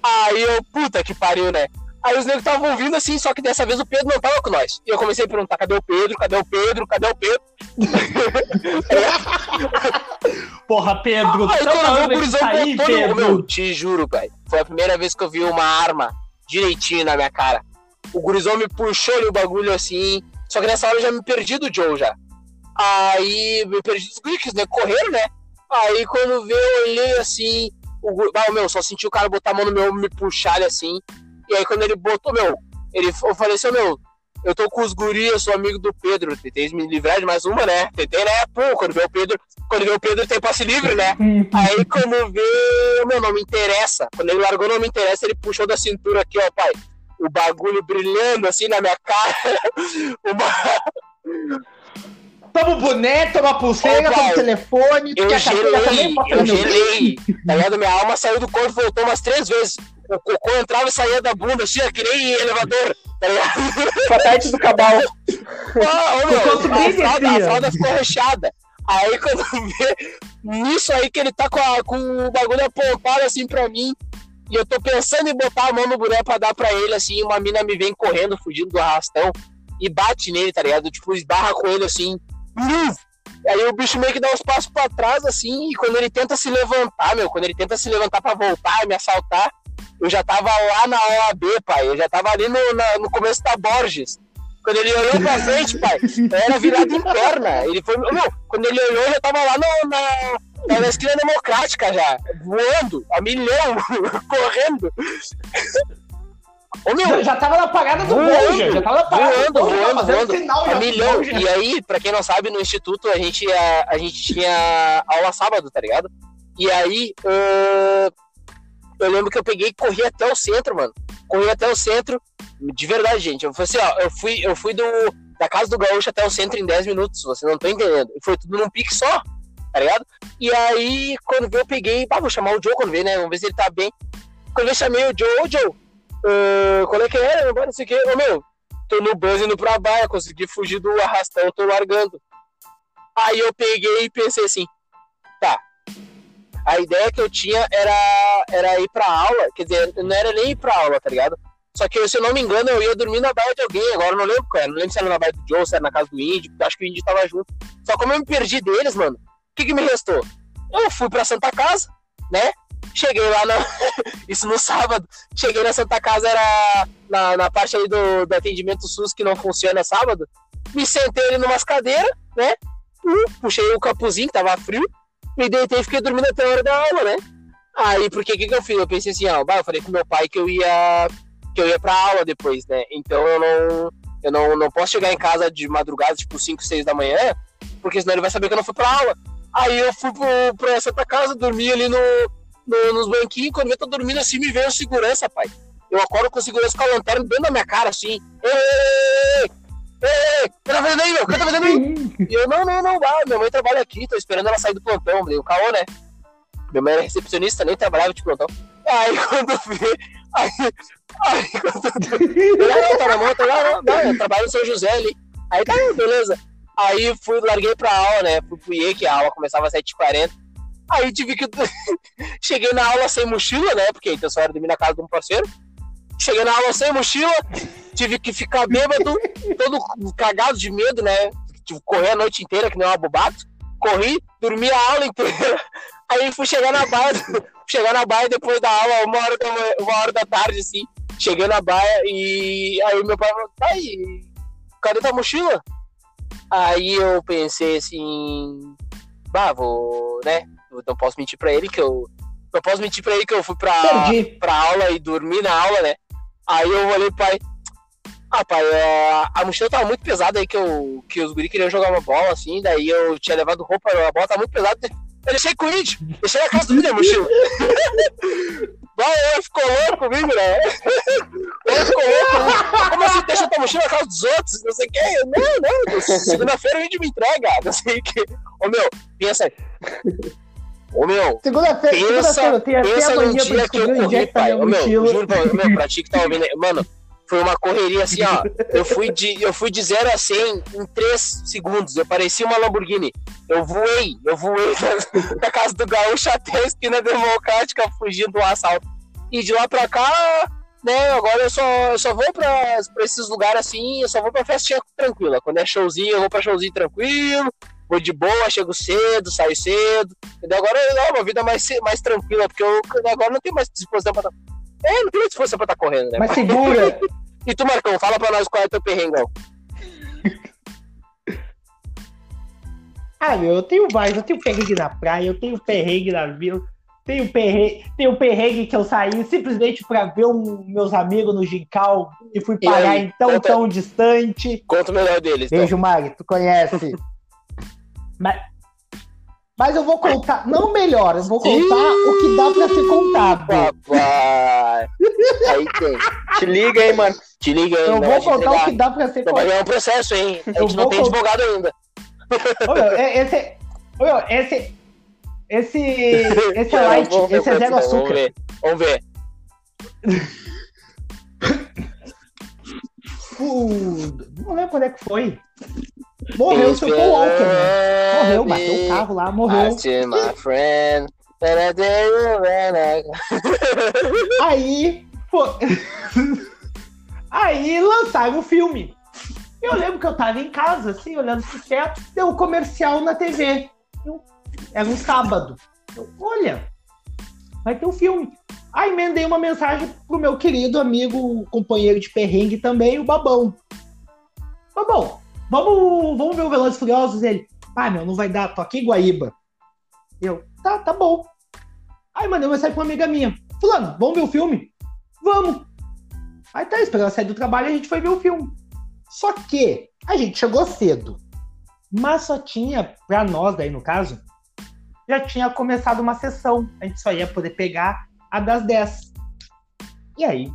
Speaker 1: Aí eu, puta que pariu, né? Aí os negros estavam vindo assim, só que dessa vez o Pedro não tava com nós. E eu comecei a perguntar: cadê o Pedro? Cadê o Pedro? Cadê o Pedro?
Speaker 3: Porra, Pedro,
Speaker 1: aí quando eu vi o gurizão Pedro. Meu, te juro, pai. Foi a primeira vez que eu vi uma arma direitinho na minha cara. O gurizão me puxou ali o bagulho assim. Só que nessa hora eu já me perdi do Joe já. Aí me perdi dos guris, né? Correram, né? Aí quando veio, eu olhei assim. O, ah, meu, só senti o cara botar a mão no meu me puxar ele assim. E aí quando ele botou, meu, ele ofereceu, meu, eu tô com os guris, eu sou amigo do Pedro, tentei me livrar de mais uma, né? Tentei, né? Pô, quando vê o Pedro, quando vê o Pedro tem passe livre, né? aí quando vê, meu, não me interessa. Quando ele largou, não me interessa, ele puxou da cintura aqui, ó, pai. O bagulho brilhando assim na minha cara.
Speaker 3: Uma... Toma o boné, toma a pulseira, Ô, toma o telefone.
Speaker 1: Eu gelei, eu gelei. Tá ligado? Minha alma saiu do corpo e voltou umas três vezes o cocô entrava e saía da bunda, assim, que nem elevador, tá ligado?
Speaker 2: Patete do cabal.
Speaker 1: Ah, ô, meu, a, fralda, a fralda ficou recheada. Aí quando vê nisso aí que ele tá com, a, com o bagulho apontado assim pra mim, e eu tô pensando em botar a mão no boneco pra dar pra ele, assim, uma mina me vem correndo, fugindo do arrastão, e bate nele, tá ligado? Tipo, esbarra com ele assim. Aí o bicho meio que dá uns passos pra trás, assim, e quando ele tenta se levantar, meu, quando ele tenta se levantar pra voltar, me assaltar, eu já tava lá na OAB, pai. Eu já tava ali no, na, no começo da Borges. Quando ele olhou pra frente, pai, era virado em perna. Ele foi. Meu, quando ele olhou, eu já tava lá no, na, na esquina democrática já, voando, a milhão, correndo.
Speaker 3: Ô, meu, já, já tava na parada do voando, já, já tava na parada
Speaker 1: voando, do voando, voando, sinal, a milhão. E aí, pra quem não sabe, no instituto a gente, a, a gente tinha aula sábado, tá ligado? E aí, uh, eu lembro que eu peguei e corri até o centro, mano. Corri até o centro, de verdade, gente. Eu falei assim, ó, eu fui, eu fui do, da casa do Gaúcho até o centro em 10 minutos, você não tá entendendo. E foi tudo num pique só. tá ligado? E aí, quando veio, eu peguei, ah, vou chamar o Joe quando veio, né? Vamos ver se ele tá bem. Quando eu chamei o Joe, ô Joe, uh, qual é que é? Não sei o que. Ô meu, tô no bus indo pra baia, consegui fugir do arrastão, tô largando. Aí eu peguei e pensei assim, tá. A ideia que eu tinha era, era ir pra aula, quer dizer, não era nem ir pra aula, tá ligado? Só que, se eu não me engano, eu ia dormir na baia de alguém, agora eu não lembro qual era. Não lembro se era na baia do Joe, se era na casa do Indy, porque acho que o Indy tava junto. Só como eu me perdi deles, mano, o que, que me restou? Eu fui pra Santa Casa, né? Cheguei lá na. Isso no sábado. Cheguei na Santa Casa, era na, na parte aí do, do atendimento SUS que não funciona sábado. Me sentei ali numas cadeiras, né? Uh, puxei o capuzinho, que tava frio. Me deitei e fiquei dormindo até a hora da aula, né? Aí, porque o que, que eu fiz? Eu pensei assim, ó, bah, eu falei com meu pai que eu ia que eu ia pra aula depois, né? Então eu não, eu não, não posso chegar em casa de madrugada, tipo 5, 6 da manhã, porque senão ele vai saber que eu não fui pra aula. Aí eu fui pro, pra Santa Casa, dormi ali no, no, nos banquinhos, quando eu tô dormindo assim, me veio segurança, pai. Eu acordo com segurança com a lanterna dentro da minha cara, assim. Ei, ei, tá fazendo aí, meu? O que tá fazendo aí? E eu, não, não, não, vai, minha mãe trabalha aqui, tô esperando ela sair do plantão, dei o caô, né? Minha mãe era recepcionista, nem trabalhava de plantão. Aí quando eu vi, aí, aí quando eu... não, tá na mão, tá lá, não, eu trabalho no São José ali. Aí tá, beleza. Aí fui, larguei pra aula, né? Fui pro IE, que a aula começava às 7h40. Aí tive que. Cheguei na aula sem mochila, né? Porque então só era dormir na casa de um parceiro. Cheguei na aula sem mochila, tive que ficar bêbado, todo cagado de medo, né? Tive que correr a noite inteira, que nem um abobado. Corri, dormi a aula inteira. Aí fui chegar na baia, chegar na baia depois da aula, uma hora da, uma hora da tarde, assim. Cheguei na baia e aí meu pai falou, tá aí, cadê tua mochila? Aí eu pensei assim, bah, vou, né? Eu não posso mentir pra ele que eu. Não posso mentir pra ele que eu fui pra, pra aula e dormi na aula, né? Aí eu olhei pro pai. Ah, pai, a, a mochila tava muito pesada aí que, eu, que os guri queriam jogar uma bola, assim, daí eu tinha levado roupa, a bola tava muito pesada. Eu deixei com o Índio, deixei na casa do Índio a mochila. Vai, ele ficou louco comigo, né? Ele ficou louco, né? Como assim, deixa tua mochila na casa dos outros? Não sei o que. Não, não, segunda-feira o Índio me entrega. Não sei o que. Ô, meu, pensa aí. Ô, meu.
Speaker 3: Segunda-feira, segunda-feira, tem até amanhã pra descobrir onde é que tá
Speaker 1: meu, juro pra, meu, pra ti que tá ouvindo. Mano, foi uma correria assim, ó. Eu fui de, eu fui de 0 a 100 em 3 segundos. Eu parecia uma Lamborghini. Eu voei, eu voei da, da casa do gaúcho até a esquina democrática fugindo do assalto. E de lá pra cá, né, agora eu só, eu só vou pra, pra esses lugares assim, eu só vou pra festinha tranquila. Quando é showzinho, eu vou pra showzinho tranquilo, vou de boa, chego cedo, saio cedo. Entendeu? Agora é uma vida mais, mais tranquila, porque eu agora não tenho mais disposição pra é, não mais força pra estar tá correndo, né?
Speaker 3: Mas segura.
Speaker 1: e tu, Marcão, fala pra nós qual é o teu perrengão.
Speaker 3: ah, meu, eu tenho vários. Eu tenho perrengue na praia, eu tenho perrengue na vila. Tenho perrengue, tenho perrengue que eu saí simplesmente para ver um, meus amigos no Gincal e fui parar em tão, conta, tão distante.
Speaker 1: Conta o melhor deles.
Speaker 3: Então. Beijo, Mari, tu conhece. Mas, mas eu vou contar, não melhor, eu vou contar Ih, o que dá pra ser contado.
Speaker 1: Papai. Aí tem. Te liga aí, mano. Te liga aí.
Speaker 3: Eu vou contar o que dá pra ser
Speaker 1: contado. Vai um processo, hein? A gente não tem cont... advogado ainda.
Speaker 3: Ô, meu, é, esse, ô, meu, esse, esse, esse é light, esse é zero açúcar.
Speaker 1: Vamos ver. Vamos ver.
Speaker 3: Uh, não lembro quando é que foi. Morreu o seu Paul Walker, né? Morreu, bateu o carro lá, morreu. My friend. Aí, pô... Aí lançaram o filme. Eu lembro que eu tava em casa, assim, olhando pro teto, deu um comercial na TV. Eu, era um sábado. Eu, olha, vai ter um filme. Aí emendei uma mensagem pro meu querido amigo, companheiro de perrengue também, o Babão. Babão, Vamos, vamos ver o Velozes Furiosos. Ele, ah, meu, não vai dar, tô aqui em Guaíba. Eu, tá, tá bom. Aí mandei uma mensagem pra uma amiga minha. Fulano, vamos ver o filme? Vamos. Aí tá, esperando sair do trabalho, a gente foi ver o filme. Só que a gente chegou cedo. Mas só tinha, pra nós daí no caso, já tinha começado uma sessão. A gente só ia poder pegar a das 10. E aí,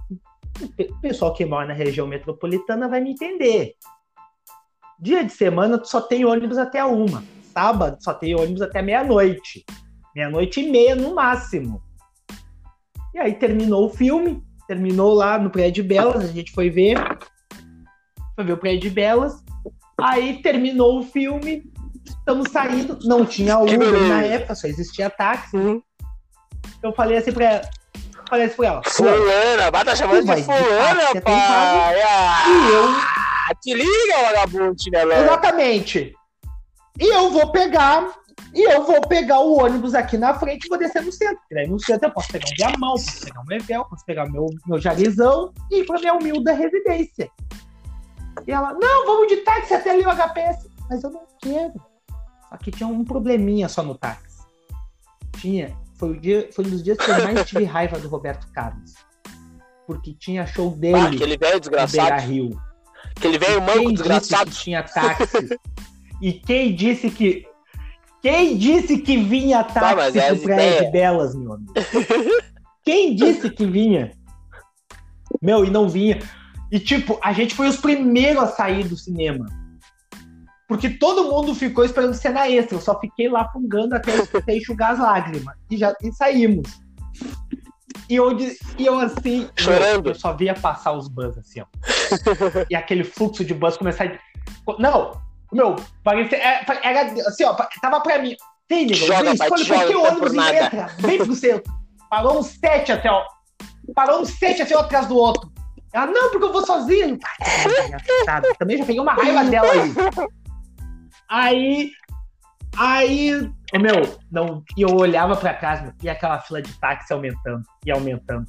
Speaker 3: o pessoal que mora na região metropolitana vai me entender. Dia de semana tu só tem ônibus até uma, sábado só tem ônibus até meia-noite. Meia-noite e meia no máximo. E aí terminou o filme, terminou lá no Prédio de Belas, a gente foi ver. Foi ver o Prédio de Belas. Aí terminou o filme, estamos saindo. Não tinha Uber na época, só existia táxi.
Speaker 1: Uhum.
Speaker 3: Eu falei assim pra ela. Falei assim pra ela. "Pô,
Speaker 1: Fulana, vai tá chamando de fulana, pai. Ah,
Speaker 3: E eu
Speaker 1: te liga, vagabundo, chinelão.
Speaker 3: Exatamente. E eu vou pegar. E eu vou pegar o ônibus aqui na frente e vou descer no centro. Porque daí no centro eu posso pegar um Viamão, posso pegar um Evel, posso pegar meu, meu Jarizão e ir pra minha humilde residência. E ela, não, vamos de táxi até ali o HPS. Mas eu não quero. Só que tinha um probleminha só no táxi. Tinha. Foi, o dia, foi um dos dias que eu mais tive raiva do Roberto Carlos. Porque tinha show dele
Speaker 1: Ah, aquele velho
Speaker 3: no Beira
Speaker 1: desgraçado.
Speaker 3: Rio.
Speaker 1: Aquele velho manco
Speaker 3: Quem
Speaker 1: desgraçado.
Speaker 3: disse que tinha táxi? e quem disse que. Quem disse que vinha
Speaker 1: mas
Speaker 3: táxi
Speaker 1: é
Speaker 3: pro
Speaker 1: as
Speaker 3: Praia
Speaker 1: ideias.
Speaker 3: de Belas, meu amigo? Quem disse que vinha? Meu, e não vinha. E tipo, a gente foi os primeiros a sair do cinema. Porque todo mundo ficou esperando cena extra. Eu só fiquei lá fungando até, até enxugar as lágrimas. E, já, e saímos. E eu, di- e eu assim.
Speaker 1: Chorando.
Speaker 3: eu só via passar os bus assim, ó. e aquele fluxo de bus começar a. Não! Meu, parecia. é, Era assim, ó. Tava pra mim. Tem, nego,
Speaker 1: Joga,
Speaker 3: vem, escolhe
Speaker 1: joga,
Speaker 3: qualquer
Speaker 1: é
Speaker 3: ônibus e entra. Vem pro centro. Parou uns sete até, ó. Parou uns sete assim, um atrás do outro. Ela, não, porque eu vou sozinho. Engraçado. Também já peguei uma raiva dela aí. Aí. Aí. Ô, meu, não, e eu olhava pra meu, e aquela fila de táxi aumentando e aumentando.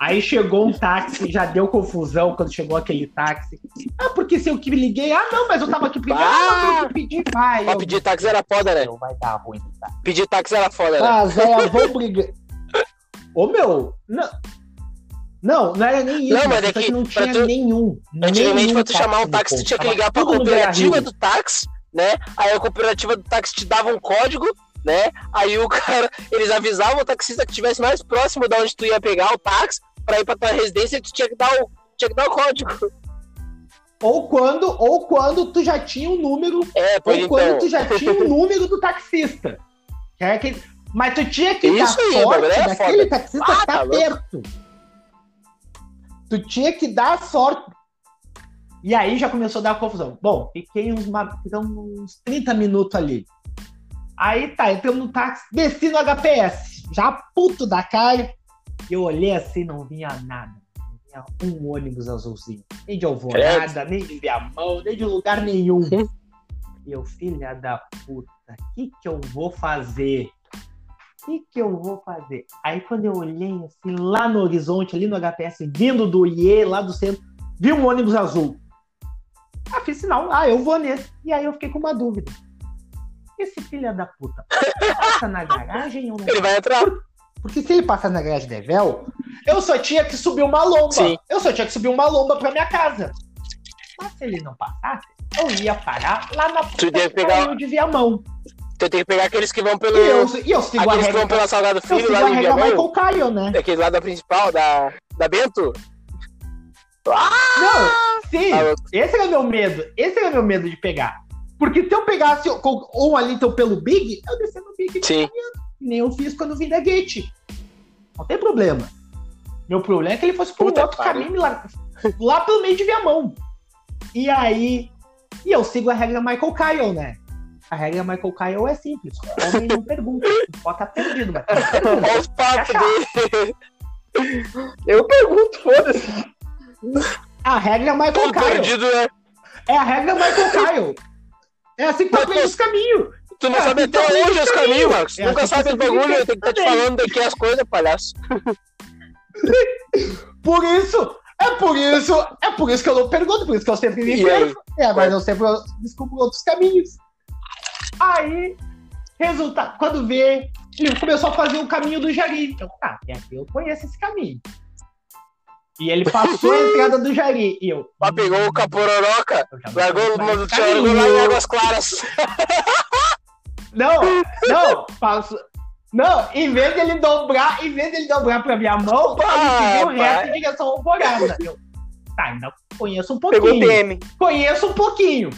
Speaker 3: Aí chegou um táxi, já deu confusão quando chegou aquele táxi. Ah, porque se eu que me liguei, ah, não, mas eu tava aqui primeiro. Ah, não, eu pedi, vai.
Speaker 1: Pra
Speaker 3: Eu,
Speaker 1: pedir táxi era foda, né?
Speaker 3: eu, vai dar ruim, tá?
Speaker 1: Pedir táxi era foda, né?
Speaker 3: Ah, Zé, vou brigar. Ô, meu, não. Não, não era nem isso.
Speaker 1: Não, mas é que
Speaker 3: não tinha
Speaker 1: tu-
Speaker 3: nenhum.
Speaker 1: Antigamente,
Speaker 3: nenhum
Speaker 1: pra tu chamar um táxi, tu tinha que ligar pra cooperativa do táxi, né? Aí a cooperativa do táxi te dava um código, né? Aí o cara, eles avisavam o taxista que estivesse mais próximo de onde tu ia pegar o táxi pra ir pra tua residência, tu tinha que dar o, tinha que dar o código.
Speaker 3: Ou quando, ou quando tu já tinha o número,
Speaker 1: É,
Speaker 3: ou
Speaker 1: então.
Speaker 3: quando tu já tinha o número do taxista. Que aquele- Mas tu tinha que
Speaker 1: Isso
Speaker 3: dar
Speaker 1: aí,
Speaker 3: sorte
Speaker 1: é
Speaker 3: daquele
Speaker 1: foda.
Speaker 3: taxista
Speaker 1: Ah, tá louco.
Speaker 3: perto. Tu tinha que dar sorte. E aí já começou a dar confusão. Bom, fiquei uns, uns 30 minutos ali. Aí tá, entramos no táxi, desci no HPS, já puto da cara. Eu olhei assim, não vinha nada. Não vinha um ônibus azulzinho. Nem de Alvorada, nem de Viamão, nem de lugar nenhum. E eu, filha da puta, o que que eu vou fazer? O que que eu vou fazer? Aí quando eu olhei assim, lá no horizonte, ali no HPS, vindo do IE, lá do centro, vi um ônibus azul. Ah, fiz sinal, ah, eu vou nesse. E aí eu fiquei com uma dúvida. Esse filha da puta passa na garagem ou não
Speaker 1: Ele vai entrar.
Speaker 3: porque se ele passar na garagem da Evel, eu só tinha que subir uma lomba.
Speaker 1: Sim.
Speaker 3: Eu só tinha que subir uma lomba pra minha casa. Mas se ele não passasse, eu ia parar lá na puta que
Speaker 1: pegar-
Speaker 3: de Viamão.
Speaker 1: Tu tem que pegar aqueles que vão pelo.
Speaker 3: E eu, e eu sigo a
Speaker 1: aqueles que vão
Speaker 3: regra,
Speaker 1: pela Salgado Filho lá
Speaker 3: regra
Speaker 1: Viamão.
Speaker 3: Michael Caio, né?
Speaker 1: Aquele lá da principal, da, da Bento.
Speaker 3: Não, sim,
Speaker 1: Tá louco.
Speaker 3: esse era meu medo. Esse era meu medo de pegar. Porque se eu pegasse um ali então pelo Big, eu descia no Big
Speaker 1: Sim.
Speaker 3: que nem eu fiz quando vim da Gate. Não tem problema. Meu problema é que ele fosse por um outro
Speaker 1: pariu.
Speaker 3: caminho lá, lá pelo meio de Viamão. E aí. E eu sigo a regra Michael Kyle, né? A regra Michael Kyle é simples. Homem não pergunta. Pode estar perdido, mas pergunta.
Speaker 1: Olha os papos dele.
Speaker 2: Eu pergunto, foda-se.
Speaker 3: A regra Michael
Speaker 1: Todo
Speaker 3: Kyle.
Speaker 1: perdido, né?
Speaker 3: É a regra Michael Kyle. É assim que tu aprende
Speaker 1: pô,
Speaker 3: os caminhos.
Speaker 1: Tu não
Speaker 3: É,
Speaker 1: sabe
Speaker 3: então
Speaker 1: até
Speaker 3: que
Speaker 1: os caminhos, Marcos.
Speaker 3: É,
Speaker 1: Nunca
Speaker 3: tem
Speaker 1: sabe os bagulho, eu tenho que estar te
Speaker 3: também.
Speaker 1: falando daqui as coisas, palhaço.
Speaker 3: Por isso, é por isso, é por isso que eu não pergunto, por isso que eu sempre me perco. É, mas eu sempre descubro outros caminhos. Aí, resultado, quando vê, ele começou a fazer o caminho do Jari. Então, tá, aqui eu conheço esse caminho. E ele passou a entrada do Jari. E eu.
Speaker 1: Mas pegou o Capororoca, largou, o largou lá em. Águas Claras.
Speaker 3: Não, não, passou. Não, em vez dele dobrar, em vez dele dobrar pra minha mão,
Speaker 1: Ah,
Speaker 3: ele seguiu reto em direção ao Alvorada. Eu, tá, ainda conheço um
Speaker 2: Pegou
Speaker 3: pouquinho.
Speaker 2: TM.
Speaker 3: Conheço um pouquinho.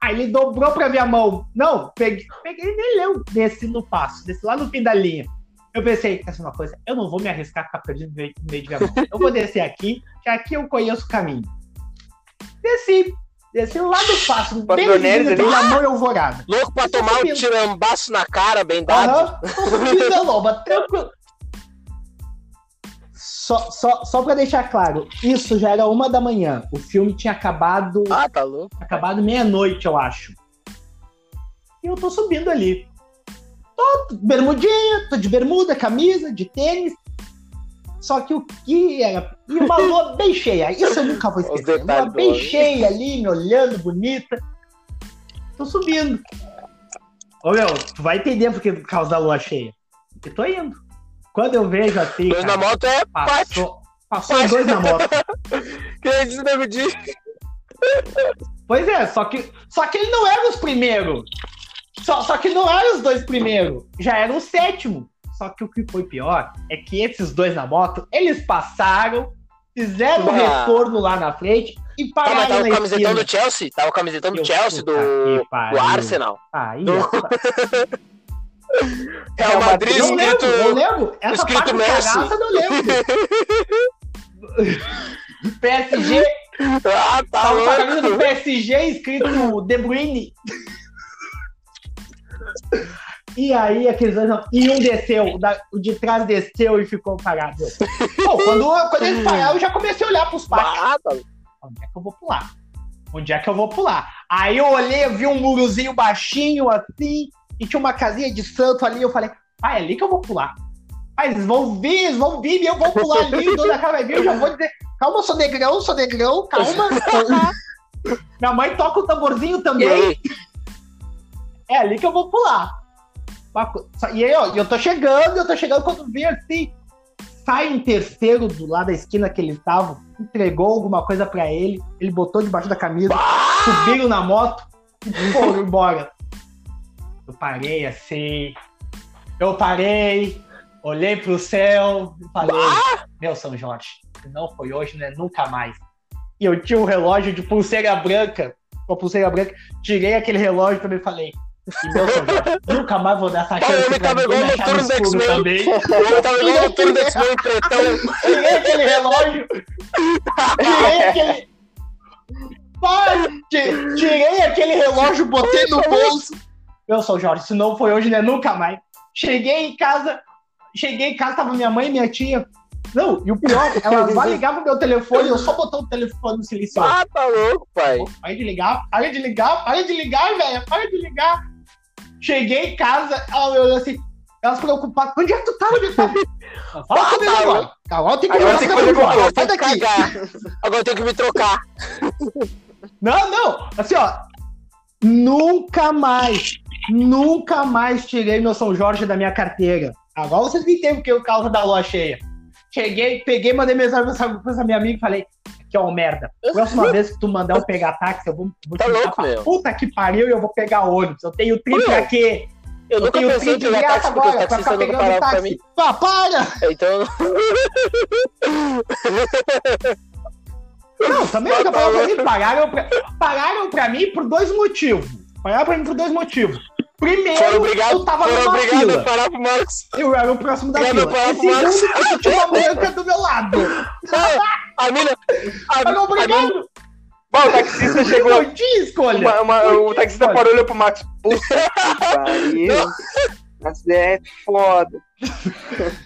Speaker 3: Aí ele dobrou pra minha mão. Não, peguei, peguei nem leu. Desci no passo, desci lá no fim da linha. Eu pensei, essa é uma coisa, eu não vou me arriscar a ficar perdido no meio, no meio de minha mão. Eu vou descer aqui, que aqui eu conheço o caminho. Desci, desci lá do passo, bem vizinho,
Speaker 2: ali.
Speaker 3: na mão e alvorada.
Speaker 1: Louco pra tomar um tirambaço na cara, bem dado.
Speaker 3: Aham, tô subindo a lomba, tranquilo. Só, só, só pra deixar claro, isso já era uma da manhã. O filme tinha acabado
Speaker 1: Ah, tá louco.
Speaker 3: acabado meia-noite, eu acho. E eu tô subindo ali. Tô bermudinha, tô de bermuda, camisa, de tênis. Só que o que era? E uma lua bem cheia. Isso eu nunca vou esquecer. Uma lua bem cheia ali, me olhando, bonita. Tô subindo. Ô meu, tu vai entender porque por causa da lua cheia. Eu tô indo. Quando eu vejo assim.
Speaker 1: Dois
Speaker 3: cara,
Speaker 1: na moto é pátio.
Speaker 3: passou, passou dois na moto.
Speaker 1: Que nem disse Nego.
Speaker 3: Pois é, só que, só que ele não era os primeiros. Só, só que não eram os dois primeiros. Já era o sétimo. Só que o que foi pior é que esses dois na moto, eles passaram, fizeram um
Speaker 1: Ah.
Speaker 3: retorno lá na frente e
Speaker 1: Tá, mas
Speaker 3: pararam
Speaker 1: tava o
Speaker 3: na
Speaker 1: camisetão
Speaker 3: esquina.
Speaker 1: do Chelsea? Tava o camisetão do
Speaker 3: Eu-
Speaker 1: Chelsea, do, do. Arsenal.
Speaker 3: Aí,
Speaker 1: do- Real
Speaker 2: Real
Speaker 1: Madrid
Speaker 3: eu lembro, eu
Speaker 1: escrito.
Speaker 3: lembro. Essa
Speaker 1: escrito
Speaker 3: parte
Speaker 1: Messi.
Speaker 3: cagaça eu não lembro. PSG,
Speaker 1: Ah, tá
Speaker 3: tava camisa do
Speaker 1: louco.
Speaker 3: PSG escrito De Bruyne. E aí, aqueles dois. não- E um desceu, o da- o de trás desceu e ficou parado. Pô, quando, quando eles pararam, eu já comecei a olhar pros
Speaker 1: louco.
Speaker 3: Onde é que eu vou pular? Onde é que eu vou pular? Aí eu olhei, eu vi um murozinho baixinho assim, e tinha uma casinha de santo ali. Eu falei, ah, é ali que eu vou pular. Ah, eles vão vir, eles vão vir, e eu vou pular ali, o dono da casa vai vir, eu já vou dizer, calma, eu sou negrão, sou negrão, calma. Minha mãe toca o tamborzinho também. É ali que eu vou pular. E aí, ó, eu tô chegando, eu tô chegando quando vi assim. Sai um terceiro do lado da esquina que ele tava, entregou alguma coisa pra ele, ele botou debaixo da camisa, subiram na moto e foram embora. Eu parei assim. Eu parei, olhei pro céu e falei: Meu São Jorge, se não foi hoje, né? Nunca mais. E eu tinha um relógio de pulseira branca, com a pulseira branca, tirei aquele relógio também e falei: e nunca mais vou dar essa chance
Speaker 1: ele
Speaker 3: pra
Speaker 1: tava igual o
Speaker 3: no
Speaker 1: Noturno do X-Men. Eu tava igual o turno do X-Men pretão.
Speaker 3: Tirei aquele relógio. Tirei aquele. Pai, ti- tirei aquele relógio, botei no bolso. Meu São Jorge, se não foi hoje, né? Nunca mais. Cheguei em casa. Cheguei em casa, tava minha mãe e minha tia. Não, e o pior, ela vai ligar pro meu telefone, eu só botou o telefone no silencioso.
Speaker 1: Ah, tá louco, pai.
Speaker 3: Para de ligar, para de ligar, para de ligar, velho, para de ligar. Cheguei em casa, ela me olhou assim, elas preocupadas. Onde é que tu tá? Onde é que tu tá? Fala comigo
Speaker 1: tá
Speaker 3: agora. Agora tem que
Speaker 2: Agora tem que fazer
Speaker 3: agora. Sai daqui.
Speaker 1: Agora eu tenho que me trocar.
Speaker 3: Não, não. Assim, ó. Nunca mais, nunca mais tirei meu São Jorge da minha carteira. Agora vocês me entendem porque o causa da lua cheia. Cheguei, peguei, mandei mensagem pra essa minha amiga e falei: aqui, ó, merda. Próxima vez que tu mandar eu pegar táxi, eu vou, vou
Speaker 1: Tá louco,
Speaker 3: pra
Speaker 1: meu.
Speaker 3: Puta que pariu e eu vou pegar ônibus. Eu tenho triplo
Speaker 1: Meu,
Speaker 3: aqui.
Speaker 1: Eu
Speaker 3: Eu
Speaker 1: nunca
Speaker 3: tenho
Speaker 1: pensei em pegar táxi porque
Speaker 3: agora pra
Speaker 1: taxistas
Speaker 3: ficar
Speaker 1: nunca
Speaker 3: pegando
Speaker 1: paravam pra mim.
Speaker 3: táxi. Ah, para!
Speaker 1: Então,
Speaker 3: Não, também
Speaker 1: Tá
Speaker 3: nunca pararam pra
Speaker 1: louco.
Speaker 3: mim. Pagaram pra, pagaram pra mim por dois motivos. Pagaram pra mim por dois motivos. Primeiro,
Speaker 1: foram obrigados,
Speaker 3: eu tava
Speaker 1: foram
Speaker 3: numa
Speaker 1: a
Speaker 3: fila.
Speaker 1: parar pro Marcos.
Speaker 3: Eu era o próximo da
Speaker 1: Obrigado
Speaker 3: fila. E segundo, que tinha uma branca do meu lado.
Speaker 1: A mina. A,
Speaker 3: Mas
Speaker 1: a mina
Speaker 3: obrigado.
Speaker 2: Bom, o taxista chegou.
Speaker 3: Não tinha escolha.
Speaker 2: uma- uma-
Speaker 3: Não
Speaker 2: o
Speaker 3: tinha
Speaker 2: taxista
Speaker 3: escolha.
Speaker 2: parou e olhou pro Max. Puta que pariu. Mas é foda.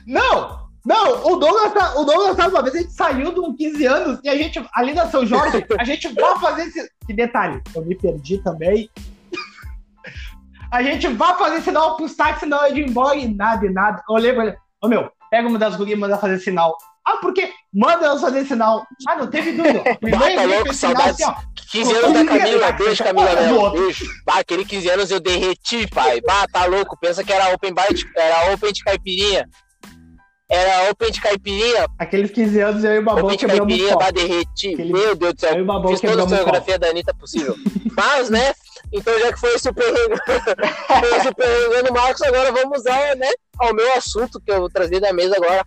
Speaker 3: Não, não, o Douglas, tá- o Douglas sabe uma vez, a gente saiu de uns 15 anos e a gente, ali na São Jorge, a gente vai fazer esse. Que detalhe, eu me perdi também. A gente vai fazer sinal pros táxis na hora de ir embora e nada, e nada. Eu ele, ô meu, pega uma das gurias e manda fazer sinal. Ah, por quê? Manda elas fazer sinal. Ah, não teve dúvida. Primeiro ele
Speaker 1: louco, saudades.
Speaker 3: assim, ó.
Speaker 1: 15 anos da Camila, beijo, Camila Melo,
Speaker 3: outro.
Speaker 1: beijo. Bah, aquele 15 anos eu derreti, pai. Bah, tá louco. Pensa que era open de- era open de caipirinha. Era open de caipirinha,
Speaker 3: Aqueles 15 anos eu e o Babão
Speaker 1: open de caipirinha, bah, derreti.
Speaker 3: Aquele-
Speaker 1: Meu Deus do céu.
Speaker 3: Eu e o Babão
Speaker 1: Fiz toda a coreografia da Anitta possível. Mas, né? Então, já que foi esse perrengue, foi esse perrengue do Marcos, agora vamos ao, né, ao meu assunto que eu vou trazer da mesa agora.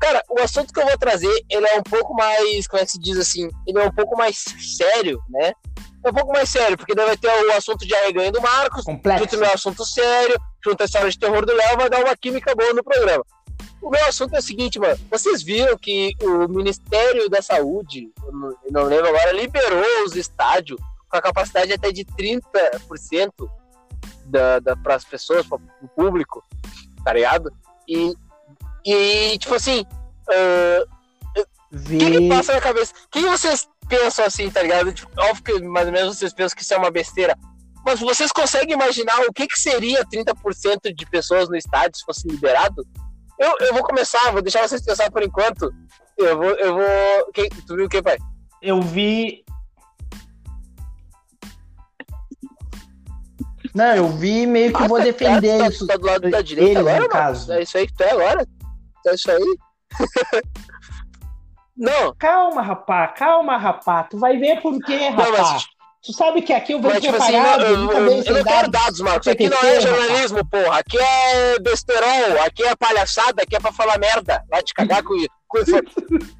Speaker 1: Cara, o assunto que eu vou trazer, ele é um pouco mais, como é que se diz assim? Ele é um pouco mais sério, né? é um pouco mais sério, porque daí vai ter o assunto de arreganho do Marcos,
Speaker 3: Complexo.
Speaker 1: junto meu assunto sério, junto a história de terror do Léo, vai dar uma química boa no programa. O meu assunto é o seguinte, mano. Vocês viram que o Ministério da Saúde, não lembro agora, liberou os estádios com a capacidade até de 30% da, da, para as pessoas, para o público, tá ligado? E, e tipo assim, ah, o que, que
Speaker 3: Vi.
Speaker 1: passa na cabeça? O que vocês pensam assim, tá ligado? Tipo, óbvio que mais ou menos vocês pensam que isso é uma besteira. Mas vocês conseguem imaginar o que, que seria 30% de pessoas no estádio se fosse liberado? Eu, eu vou começar, vou deixar vocês pensar por enquanto. Eu vou. Eu vou. Quem, tu viu o que, pai?
Speaker 3: Eu vi. Não, eu vi meio que
Speaker 1: Ah,
Speaker 3: vou
Speaker 1: tá-
Speaker 3: defender
Speaker 1: tá,
Speaker 3: isso.
Speaker 1: Tá do lado da direita
Speaker 3: Eles,
Speaker 1: agora,
Speaker 3: no caso.
Speaker 1: É isso aí que tu é agora? É isso aí? Não,
Speaker 3: Calma, rapá, calma, rapá. Tu vai ver por quê,
Speaker 1: não,
Speaker 3: rapá.
Speaker 1: mas
Speaker 3: Tu sabe que aqui eu venho
Speaker 1: Mas, tipo assim,
Speaker 3: preparado,
Speaker 1: eu, eu, eu não quero
Speaker 3: dados.
Speaker 1: Marcos. Aqui não é jornalismo, porra. Aqui é besterol, aqui é palhaçada, aqui é pra falar merda. Vai te cagar com, com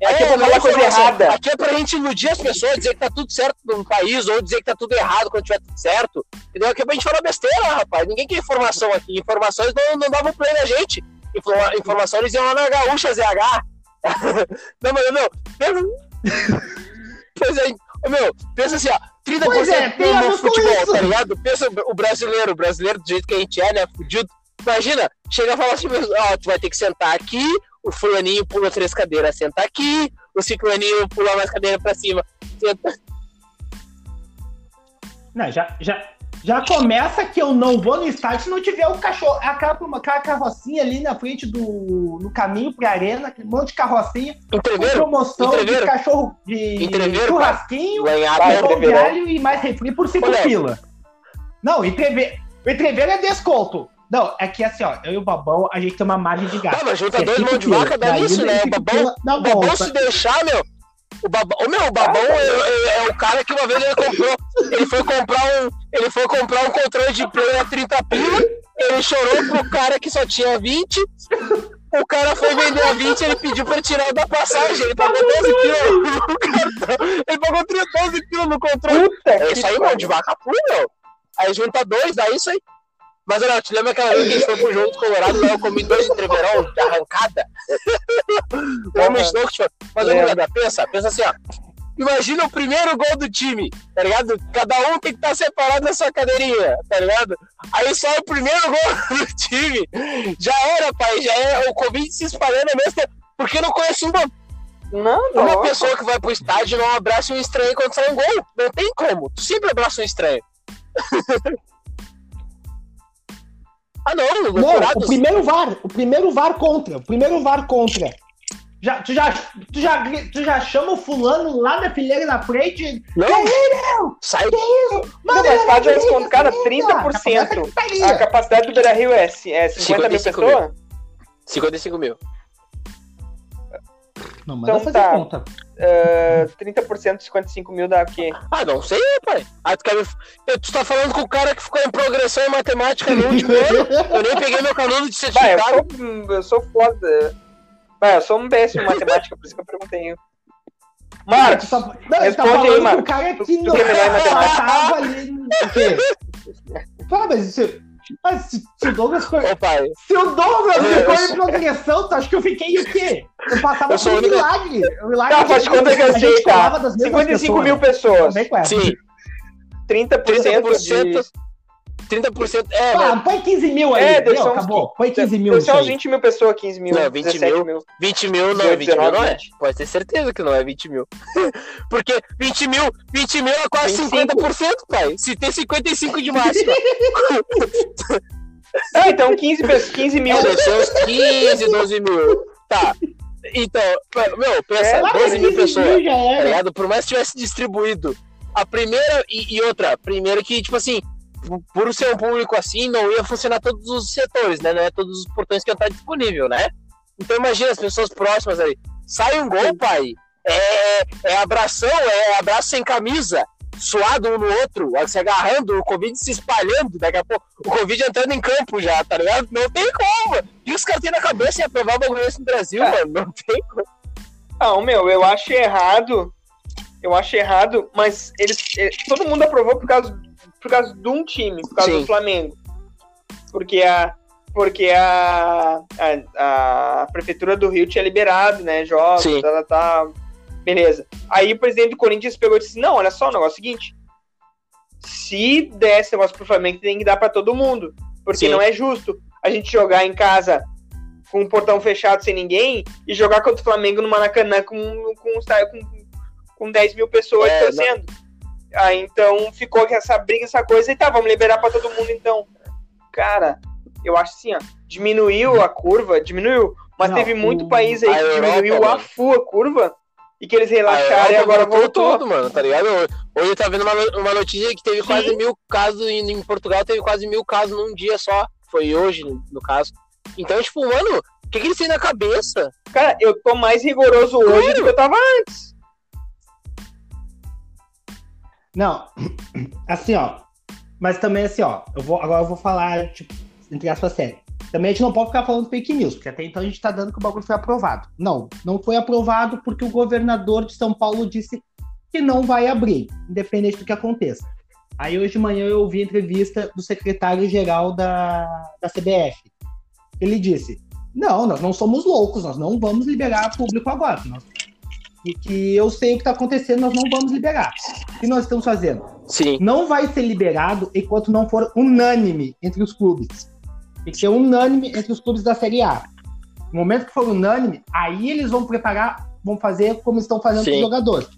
Speaker 1: É,
Speaker 2: Aqui é pra
Speaker 1: não
Speaker 2: falar coisa
Speaker 1: informação.
Speaker 2: errada.
Speaker 1: Aqui é pra gente iludir as pessoas, dizer que tá tudo certo no país, ou dizer que tá tudo errado quando tiver tudo certo. Entendeu? Aqui é pra gente falar besteira, rapaz. Ninguém quer informação aqui. Informações não, não davam play na gente. Informa- Informação eles iam lá na Gaúcha ZH. não, mas, meu, pensa... Pois é, meu, pensa assim, ó. 30%
Speaker 3: Pois é,
Speaker 1: no, futebol,
Speaker 3: isso.
Speaker 1: tá ligado? Pensa o brasileiro, o brasileiro do jeito que a gente é, né? Fudido. Imagina, chega e fala assim, ó, tu vai ter que sentar aqui, o fulaninho pula três cadeiras, senta aqui, o ciclaninho pula mais cadeira pra cima. Senta.
Speaker 3: Não, já, já, já começa que eu não vou no estádio se não tiver o cachorro, aquela, aquela carrocinha ali na frente do no caminho pra arena, aquele monte de carrocinha,
Speaker 1: Entreveiro,
Speaker 3: promoção
Speaker 1: entreveiro.
Speaker 3: de cachorro de
Speaker 1: Entreveiro,
Speaker 3: churrasquinho, de alho e mais refri por 5
Speaker 1: Olha.
Speaker 3: pila. Não, entreveiro, entreveiro é desconto. Não, é que assim, ó, eu e o Babão, a gente tem uma margem de gasto.
Speaker 1: Ah, mas junta
Speaker 3: é
Speaker 1: dois mãos de vaca, dá
Speaker 3: daí
Speaker 1: né? O babão, o babão se deixar, meu. O babão, meu, o babão é, é- é o cara que uma vez ele comprou. Ele foi comprar um. Ele foi comprar um controle de play a 30 pila. Ele chorou pro cara que só tinha 20. O cara foi vender a 20, ele pediu pra tirar da passagem. Ele pagou 12 pila no cartão. Ele pagou 12 pila no controle.
Speaker 2: Puta
Speaker 1: É isso aí, mano, de vaca pura, meu. Aí junta dois, dá isso aí. Mas olha, te lembra aquela vez que a gente foi pro jogo do Colorado, lá eu comi dois entreverão de arrancada? O homem. Snow, tipo, mas
Speaker 2: Lembro.
Speaker 1: olha, pensa, pensa assim, ó. Imagina o primeiro gol do time, tá ligado? Cada um tem que estar separado na sua cadeirinha, tá ligado? Aí só o primeiro gol do time. Já era, pai, já é o Covid se espalhando mesmo. Porque não conheço uma,
Speaker 2: Não, tá
Speaker 1: uma pessoa que vai pro estádio e não abraça um estranho quando sai um gol. Não tem como. Tu sempre abraça um estranho. ah, não,
Speaker 3: Não, o primeiro VAR, o primeiro VAR contra, o primeiro VAR contra. Já, tu, já, tu, já, tu já chama o fulano lá na fileira na frente.
Speaker 1: Não, sai.
Speaker 2: Não, mas
Speaker 3: ele
Speaker 2: estádio é
Speaker 3: vai
Speaker 2: desconto. Cara,
Speaker 3: direita,
Speaker 2: 30%.
Speaker 3: capacidade
Speaker 2: A capacidade do Beira Rio é, é 50 mil
Speaker 1: 55
Speaker 2: pessoas?
Speaker 1: 55 mil.
Speaker 3: Não, manda
Speaker 2: Então
Speaker 3: fazer
Speaker 2: tá.
Speaker 3: conta.
Speaker 2: Uh, 30% de 55 mil dá o quê?
Speaker 1: Ah, não sei, pai. Ah, tu, quer me... Eu- tu tá falando com o cara que ficou em progressão em matemática no último ano. Eu nem peguei meu canudo de
Speaker 2: Vai, eu
Speaker 1: certificado.
Speaker 2: sou, eu sou foda. Vai, eu sou um péssimo em matemática, por isso que eu perguntei. Marcos,
Speaker 3: Tu tá- não, ele tá
Speaker 2: responde
Speaker 3: falando
Speaker 2: aí,
Speaker 3: com o
Speaker 2: Marcos.
Speaker 3: cara
Speaker 2: Tu-
Speaker 3: que
Speaker 2: tu
Speaker 3: não
Speaker 2: melhor em matemática?
Speaker 3: tava ali. O quê? Mas se, mas se, se o Douglas foi.
Speaker 1: Ô, pai.
Speaker 3: Se o Douglas
Speaker 1: Eu-
Speaker 3: ficou
Speaker 1: eu
Speaker 3: em progressão, tu acha que eu fiquei o quê? Eu passava
Speaker 1: Eu sou
Speaker 3: por um milagre. O milagre
Speaker 2: Tá, faz conta que eu
Speaker 3: a gente
Speaker 2: sei, tá?
Speaker 3: falava das mesmas
Speaker 2: 55 mil
Speaker 3: pessoas.
Speaker 2: pessoas.
Speaker 3: Com essa.
Speaker 1: Sim,
Speaker 2: 30%,
Speaker 1: 30%.
Speaker 2: de...
Speaker 1: 30%. É,
Speaker 3: Ah,
Speaker 1: mas
Speaker 3: põe 15 mil aí.
Speaker 2: É, ser uns
Speaker 3: Acabou. Põe 15 mil aí.
Speaker 2: 20 mil pessoas, 15 mil,
Speaker 1: Não, 20
Speaker 2: 17
Speaker 1: mil.
Speaker 2: mil.
Speaker 1: 20 mil não,
Speaker 2: 18,
Speaker 1: 20 mil não é.
Speaker 2: 19.
Speaker 1: Pode ter certeza que não é 20 mil. Porque 20 mil, 20 mil é quase
Speaker 2: 25.
Speaker 1: 50%, pai. Se tem 55 de máxima.
Speaker 2: Ah, então 15, pe- 15 mil.
Speaker 1: Deve ser uns 15, 12 mil. Tá. Então, meu, pensa,
Speaker 2: É,
Speaker 3: Lá
Speaker 1: 12 mil
Speaker 3: 15
Speaker 1: pessoas.
Speaker 3: mil já
Speaker 1: tá
Speaker 3: era.
Speaker 1: ligado? Por mais que tivesse distribuído. A primeira e, e outra, primeiro que, tipo assim, por ser um público assim, não ia funcionar todos os setores, né? Não é todos os portões que iam estar disponível, né? Então imagina as pessoas próximas aí. Sai um gol, pai. É, é abração, é abraço sem camisa, suado um no outro, se agarrando, o Covid se espalhando, daqui a pouco o Covid entrando em campo já, tá ligado? Não tem como. Que os caras têm na cabeça em aprovar o bagulho no Brasil,
Speaker 2: Ah.
Speaker 1: mano? Não tem como.
Speaker 2: Não, meu, eu acho errado. Eu acho errado, mas eles, eles- todo mundo aprovou por causa, por causa de um time, por causa
Speaker 1: Sim.
Speaker 2: do Flamengo. Porque a, porque a, a, a prefeitura do Rio tinha liberado, né, jogos, tá, tá. Beleza. Aí o presidente do Corinthians pegou e disse: Não, olha só, o negócio é o seguinte. Se der esse negócio pro Flamengo, tem que dar pra todo mundo. Porque
Speaker 1: Sim.
Speaker 2: não é justo a gente jogar em casa com o portão fechado sem ninguém e jogar contra o Flamengo no Maracanã com, com, com, com 10 mil pessoas
Speaker 1: É,
Speaker 2: torcendo. Aí então ficou com essa briga, essa coisa, e tá, vamos liberar pra todo mundo então. Cara, eu acho assim, ó, diminuiu a curva, diminuiu, mas
Speaker 3: Não,
Speaker 2: teve muito
Speaker 3: o-
Speaker 2: país aí que
Speaker 1: Europa,
Speaker 2: diminuiu a full a curva e que eles relaxaram e agora
Speaker 1: voltou
Speaker 2: voltou.
Speaker 1: tudo, mano, tá ligado? Hoje tá vendo uma, uma notícia que teve
Speaker 2: Sim.
Speaker 1: quase mil casos em, em Portugal, teve quase mil casos num dia só. Foi hoje, no, no caso. Então, tipo, mano, o que, que eles têm na cabeça?
Speaker 2: Cara, eu tô mais rigoroso hoje
Speaker 1: Claro.
Speaker 2: do que eu tava antes.
Speaker 3: Não, assim, ó. Mas também, assim, ó. Eu vou, agora eu vou falar, tipo, entre aspas, sério. Também a gente não pode ficar falando fake news, porque até então a gente tá dando que o bagulho foi aprovado. Não, não foi aprovado porque o governador de São Paulo disse que não vai abrir, independente do que aconteça. Aí hoje de manhã eu ouvi a entrevista do secretário-geral da, da CBF. Ele disse: Não, nós não somos loucos, nós não vamos liberar público agora. Nós, porque eu sei o que está acontecendo, nós não vamos liberar. O que nós estamos fazendo?
Speaker 1: Sim.
Speaker 3: Não vai ser liberado enquanto não for unânime entre os clubes. Tem que ser unânime entre os clubes da Série A. No momento que for unânime, aí eles vão preparar, vão fazer como estão fazendo com
Speaker 1: Sim.
Speaker 3: os jogadores.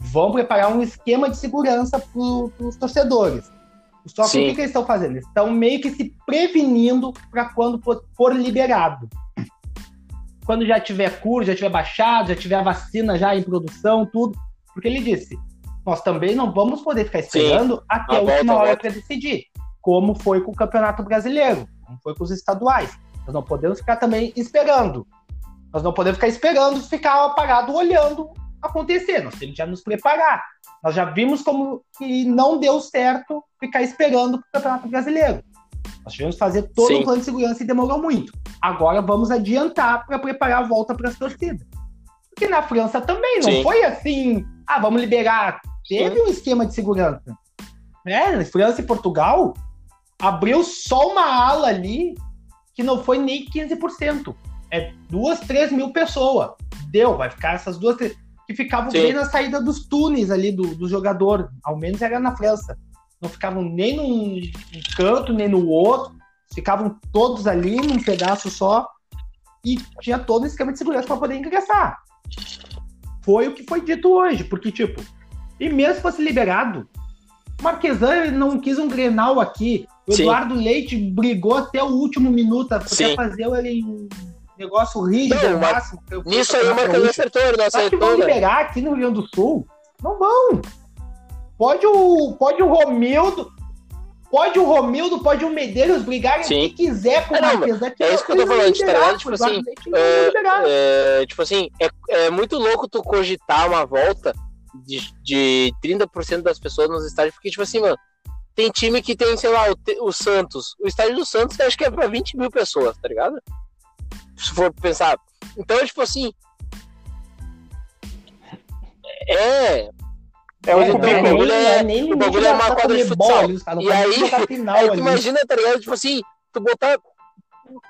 Speaker 3: Vão preparar um esquema de segurança para os torcedores. Só que
Speaker 1: Sim.
Speaker 3: o que, que eles estão fazendo? Eles estão meio que se prevenindo para quando for, for liberado. Quando já tiver curso, já tiver baixado, já tiver a vacina já em produção, tudo. Porque ele disse: nós também não vamos poder ficar esperando até
Speaker 1: A volta,
Speaker 3: última hora para decidir. Como foi com o Campeonato Brasileiro, como foi com os estaduais. Nós não podemos ficar também esperando. Nós não podemos ficar esperando, ficar parado olhando acontecer. Nós temos que já nos preparar. Nós já vimos como que não deu certo ficar esperando para o Campeonato Brasileiro. Nós tivemos que fazer todo
Speaker 1: Sim.
Speaker 3: um plano de segurança e demorou muito. Agora vamos adiantar para preparar a volta para as torcidas. Porque na França também não
Speaker 1: Sim.
Speaker 3: foi assim, ah, vamos liberar. Teve um esquema de segurança. É, França e Portugal, abriu só uma ala ali que não foi nem 15%. É duas, três mil pessoas. Deu, vai ficar essas duas, três, que ficavam
Speaker 1: Sim.
Speaker 3: bem na saída dos túneis ali do, do jogador. Ao menos era na França. Não ficavam nem num, num canto, nem no outro. Ficavam todos ali num pedaço só. E tinha todo o esquema de segurança para poder ingressar. Foi o que foi dito hoje, porque, tipo, e mesmo se fosse liberado, o Marquesan não quis um Grenal aqui. O. Eduardo Leite brigou até o último minuto até
Speaker 1: Sim.
Speaker 3: fazer ele um negócio rígido
Speaker 1: Não,
Speaker 3: máximo.
Speaker 1: Nisso aí o
Speaker 3: Gaúcho.
Speaker 1: acertou, ele não
Speaker 3: Só que vão
Speaker 1: acertou, né?
Speaker 3: liberar aqui no Rio Grande do Sul? Não vão. Pode o, pode o Romildo, pode o Romildo, pode o Medeiros brigarem o
Speaker 1: Sim.
Speaker 3: que quiser com o
Speaker 1: É, não,
Speaker 3: Marquesan.
Speaker 1: é isso que eu tô falando, tá ligado? Tipo
Speaker 3: o
Speaker 1: assim,
Speaker 3: liberar.
Speaker 1: É, tipo assim, é, é muito louco tu cogitar uma volta de, de 30% das pessoas nos estádios, porque, tipo assim, mano, tem time que tem, sei lá, o, o Santos. O estádio do Santos acho que é pra 20 mil pessoas, tá ligado? Se for pensar. Então, tipo assim. É.
Speaker 2: É um
Speaker 1: Então,
Speaker 2: cubículo.
Speaker 1: o bagulho é-
Speaker 3: nem
Speaker 1: o bagulho é uma quadra de futsal.
Speaker 3: não
Speaker 1: E aí-
Speaker 3: final
Speaker 1: Aí tu imagina, tá ligado? Tipo assim, tu botar.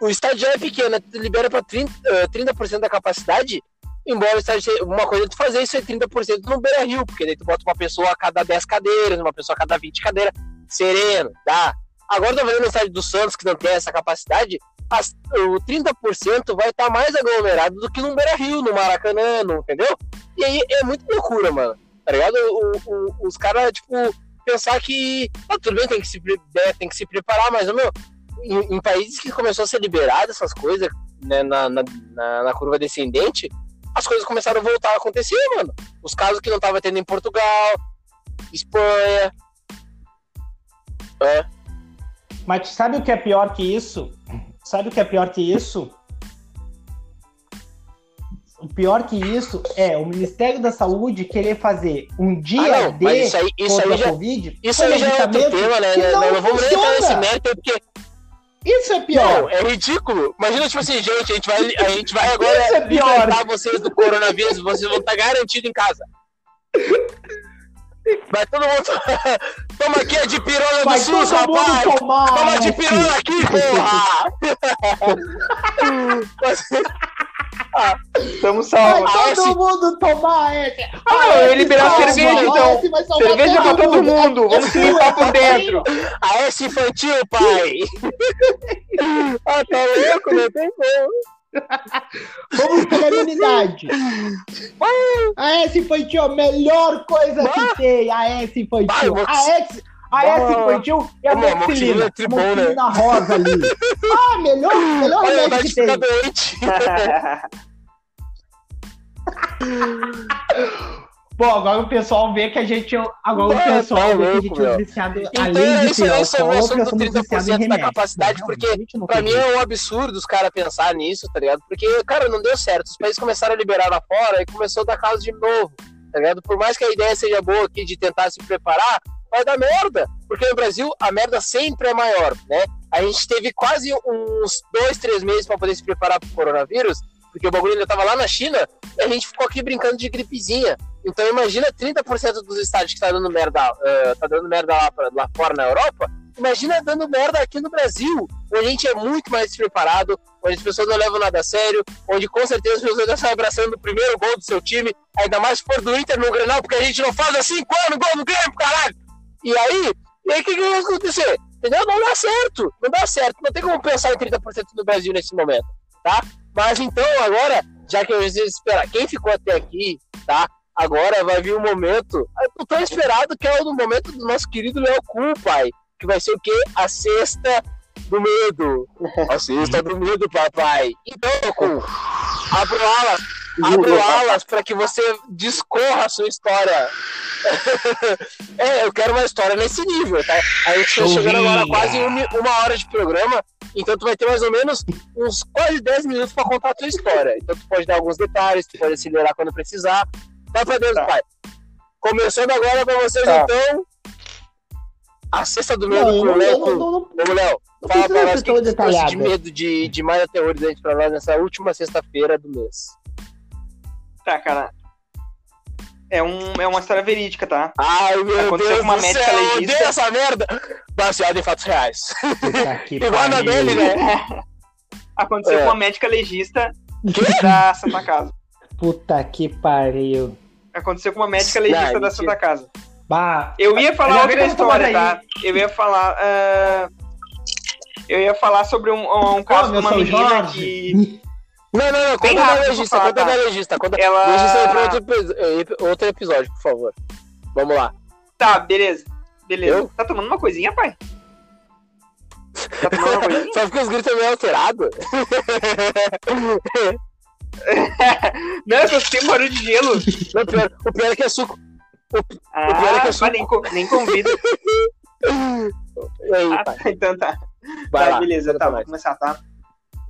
Speaker 1: O estádio já é pequeno, tu libera pra 30%, eh, 30% da capacidade, embora o estádio seja uma coisa é tu fazer isso é 30% no Beira Rio, porque daí tu bota uma pessoa a cada 10 cadeiras, uma pessoa a cada 20 cadeiras, sereno, dá. Agora tô vendo no estádio do Santos, que não tem essa capacidade, as- o 30% vai estar mais aglomerado do que no Beira Rio, no Maracanã, no- entendeu? E aí é muito loucura, mano. Tá ligado? O- o- os caras, tipo, pensar que. Ah, tudo bem, tem que se, é, tem que se preparar, mas, meu, em, em países que começou a ser liberado essas coisas, né, na, na, na- na curva descendente, as coisas começaram a voltar a acontecer, mano. Os casos que não tava tendo em Portugal, Espanha. É,
Speaker 3: Mas sabe o que é pior que isso? Sabe o que é pior que isso? O pior que isso é o Ministério da Saúde querer fazer um dia
Speaker 1: Ah, não,
Speaker 3: de
Speaker 1: isso aí, isso
Speaker 3: contra
Speaker 1: aí já.
Speaker 3: a Covid
Speaker 1: Isso aí já é outro tema, né?
Speaker 3: que
Speaker 1: Não,
Speaker 3: não
Speaker 1: não vamos nem entrar nesse mérito, porque
Speaker 3: Isso é pior.
Speaker 1: Não, é ridículo. Imagina, tipo assim, gente, a gente vai, a gente vai agora
Speaker 3: Isso é pior.
Speaker 1: libertar vocês do coronavírus, vocês vão estar garantidos em casa. Vai todo mundo. Toma aqui a de pirona do
Speaker 3: Vai
Speaker 1: SUS,
Speaker 3: todo mundo
Speaker 1: rapaz!
Speaker 3: tomar.
Speaker 1: Toma de
Speaker 3: esse.
Speaker 1: pirona aqui, porra!
Speaker 2: Estamos
Speaker 3: Vai
Speaker 2: salvos.
Speaker 1: Ah,
Speaker 3: todo
Speaker 1: esse-
Speaker 3: mundo tomar esse.
Speaker 2: Ah, eu ia liberar
Speaker 3: salva,
Speaker 2: cerveja, então.
Speaker 3: vai
Speaker 2: Cerveja pra todo mundo. Vamos se limpar por dentro.
Speaker 1: A S infantil, pai! ah, tá louco, não tem como.
Speaker 3: Vamos pela unidade. A S infantil, a melhor coisa que tem. A S infantil.
Speaker 1: Vai,
Speaker 3: A S, a
Speaker 1: Vai.
Speaker 3: infantil é a
Speaker 1: amoxicilina é tribom, né?
Speaker 3: Rosa ali. Ah, melhor, melhor
Speaker 1: Olha,
Speaker 3: remédio que tem.
Speaker 1: doente.
Speaker 3: Bom, agora o pessoal vê que a gente. Agora o
Speaker 1: Ah,
Speaker 3: pessoal
Speaker 1: tá
Speaker 3: vê que a
Speaker 1: louco,
Speaker 3: gente
Speaker 1: meu.
Speaker 3: é viciado.
Speaker 1: Então
Speaker 3: além
Speaker 1: é
Speaker 3: de
Speaker 1: isso
Speaker 3: ter
Speaker 1: aí sobre o
Speaker 3: álcool,
Speaker 1: assunto
Speaker 3: nós
Speaker 1: do
Speaker 3: somos viciados em
Speaker 1: 30% da capacidade,
Speaker 3: Não,
Speaker 1: porque
Speaker 3: não
Speaker 1: Pra mim é um absurdo os caras pensar nisso, tá ligado? Porque, cara, não deu certo. Os países começaram a liberar lá fora e começou a dar caso de novo, tá ligado? Por mais que a ideia seja boa aqui de tentar se preparar, vai dar merda. Porque no Brasil a merda sempre é maior, né? A gente teve quase uns dois, três meses pra poder se preparar pro coronavírus, porque o bagulho ainda tava lá na China e a gente ficou aqui brincando de gripezinha. Então imagina 30% dos estádios que tá dando merda, ah, tá dando merda lá, pra- lá fora na Europa, imagina dando merda aqui no Brasil, onde a gente é muito mais despreparado, onde as pessoas não levam nada a sério, onde com certeza as pessoas já saem abraçando o primeiro gol do seu time, ainda mais se for do Inter no Grenal, porque a gente não faz cinco anos gol no Grêmio, caralho! E aí, e aí o que, que vai acontecer? Entendeu? Não dá certo, não dá certo, não tem como pensar em 30% no Brasil nesse momento, tá? Mas então, agora, já que eu esperar, quem ficou até aqui, tá? Agora vai vir o momento, tão esperado, que é o momento do nosso querido Léo Kuhn, pai. Que vai ser o quê? A sexta do medo. A sexta do medo, papai. Então, Kuhn, abro alas, abro alas para que você discorra a sua história. é, eu quero uma história nesse nível, tá? A gente tá chegando agora a quase uma, hora de programa, então tu vai ter mais ou menos uns quase 10 minutos para contar a tua história. Então tu pode dar alguns detalhes, tu pode acelerar quando precisar. Vai pra dentro,
Speaker 2: Tá.
Speaker 1: pai. Começando agora pra vocês,
Speaker 2: Tá.
Speaker 1: então. A cesta do medo
Speaker 3: Não, eu
Speaker 1: com o
Speaker 3: não,
Speaker 1: Léo. Ô, Léo, fala pra nós o que, que de medo de, de mais aterrorizante pra nós nessa última sexta-feira do mês.
Speaker 2: Tá, cara. É, um, é uma história verídica, tá?
Speaker 1: Ai, meu
Speaker 2: Aconteceu
Speaker 1: Deus
Speaker 2: com uma
Speaker 1: do
Speaker 2: médica
Speaker 1: céu, eu
Speaker 2: legista.
Speaker 1: odeio essa merda! Baseado em fatos reais.
Speaker 3: Puta que
Speaker 1: Igual a
Speaker 3: pariu.
Speaker 1: dele, né?
Speaker 2: Aconteceu
Speaker 1: É.
Speaker 2: com uma médica legista da Santa Casa.
Speaker 3: Puta que pariu.
Speaker 2: Aconteceu com uma médica legista
Speaker 1: Não,
Speaker 2: da. Santa Casa.
Speaker 3: Bah,
Speaker 2: Eu ia falar outra
Speaker 3: vem com
Speaker 2: história,
Speaker 3: aí.
Speaker 2: tá? Eu ia falar. ah, eu ia falar sobre um, um caso de
Speaker 3: meu
Speaker 2: uma
Speaker 3: São
Speaker 2: menina
Speaker 3: Jorge.
Speaker 2: que.
Speaker 1: Não, não, não, conta da legista, conta da
Speaker 2: tá?
Speaker 1: legista. Conta...
Speaker 2: Ela-
Speaker 1: Legista aí pra outro, outro episódio, por favor. Vamos lá.
Speaker 2: Tá, beleza. Beleza.
Speaker 1: Eu?
Speaker 2: Tá tomando uma coisinha, pai? Tá tomando uma coisinha?
Speaker 1: Só porque os gritos é meio alterado.
Speaker 2: Não, eu tem barulho de gelo.
Speaker 1: Não, o, pior, o pior é que é suco.
Speaker 2: Ah,
Speaker 1: pior é que eu sou-
Speaker 2: mas nem, nem convido.
Speaker 1: Aí,
Speaker 2: Ah, tá, então tá.
Speaker 1: Vai
Speaker 2: tá,
Speaker 1: lá,
Speaker 2: beleza, tá, vou começar, tá?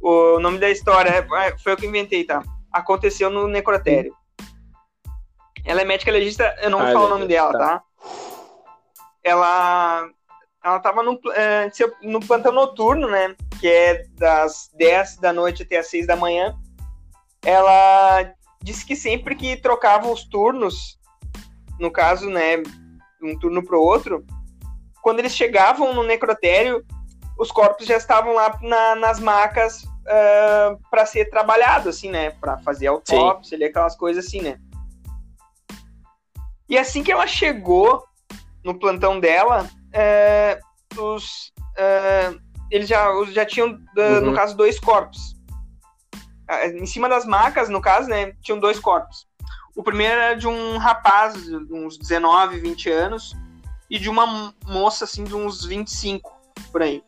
Speaker 2: O nome da história é- foi eu que inventei, tá? Aconteceu no necrotério. Ela é médica legista, eu não vou
Speaker 1: Ai,
Speaker 2: falar o
Speaker 1: meu
Speaker 2: nome dela,
Speaker 1: tá.
Speaker 2: tá? Ela ela tava no, seu- no plantão noturno, né? Que é das 10 da noite até as 6 da manhã. Ela disse que sempre que trocava os turnos, no caso, né, um turno pro outro, quando eles chegavam no necrotério, os corpos já estavam lá na- nas macas para ser trabalhado, assim, né? Para fazer autópsia, ali, aquelas coisas assim, né? E assim que ela chegou no plantão dela, é, os, é, eles já, os- já tinham, da- no
Speaker 1: Uhum.
Speaker 2: caso, dois corpos. Ah, Em cima das macas, no caso, né? Tinham dois corpos. O primeiro era de um rapaz, de uns 19, 20 anos, e de uma mo- moça, assim, de uns 25, por aí.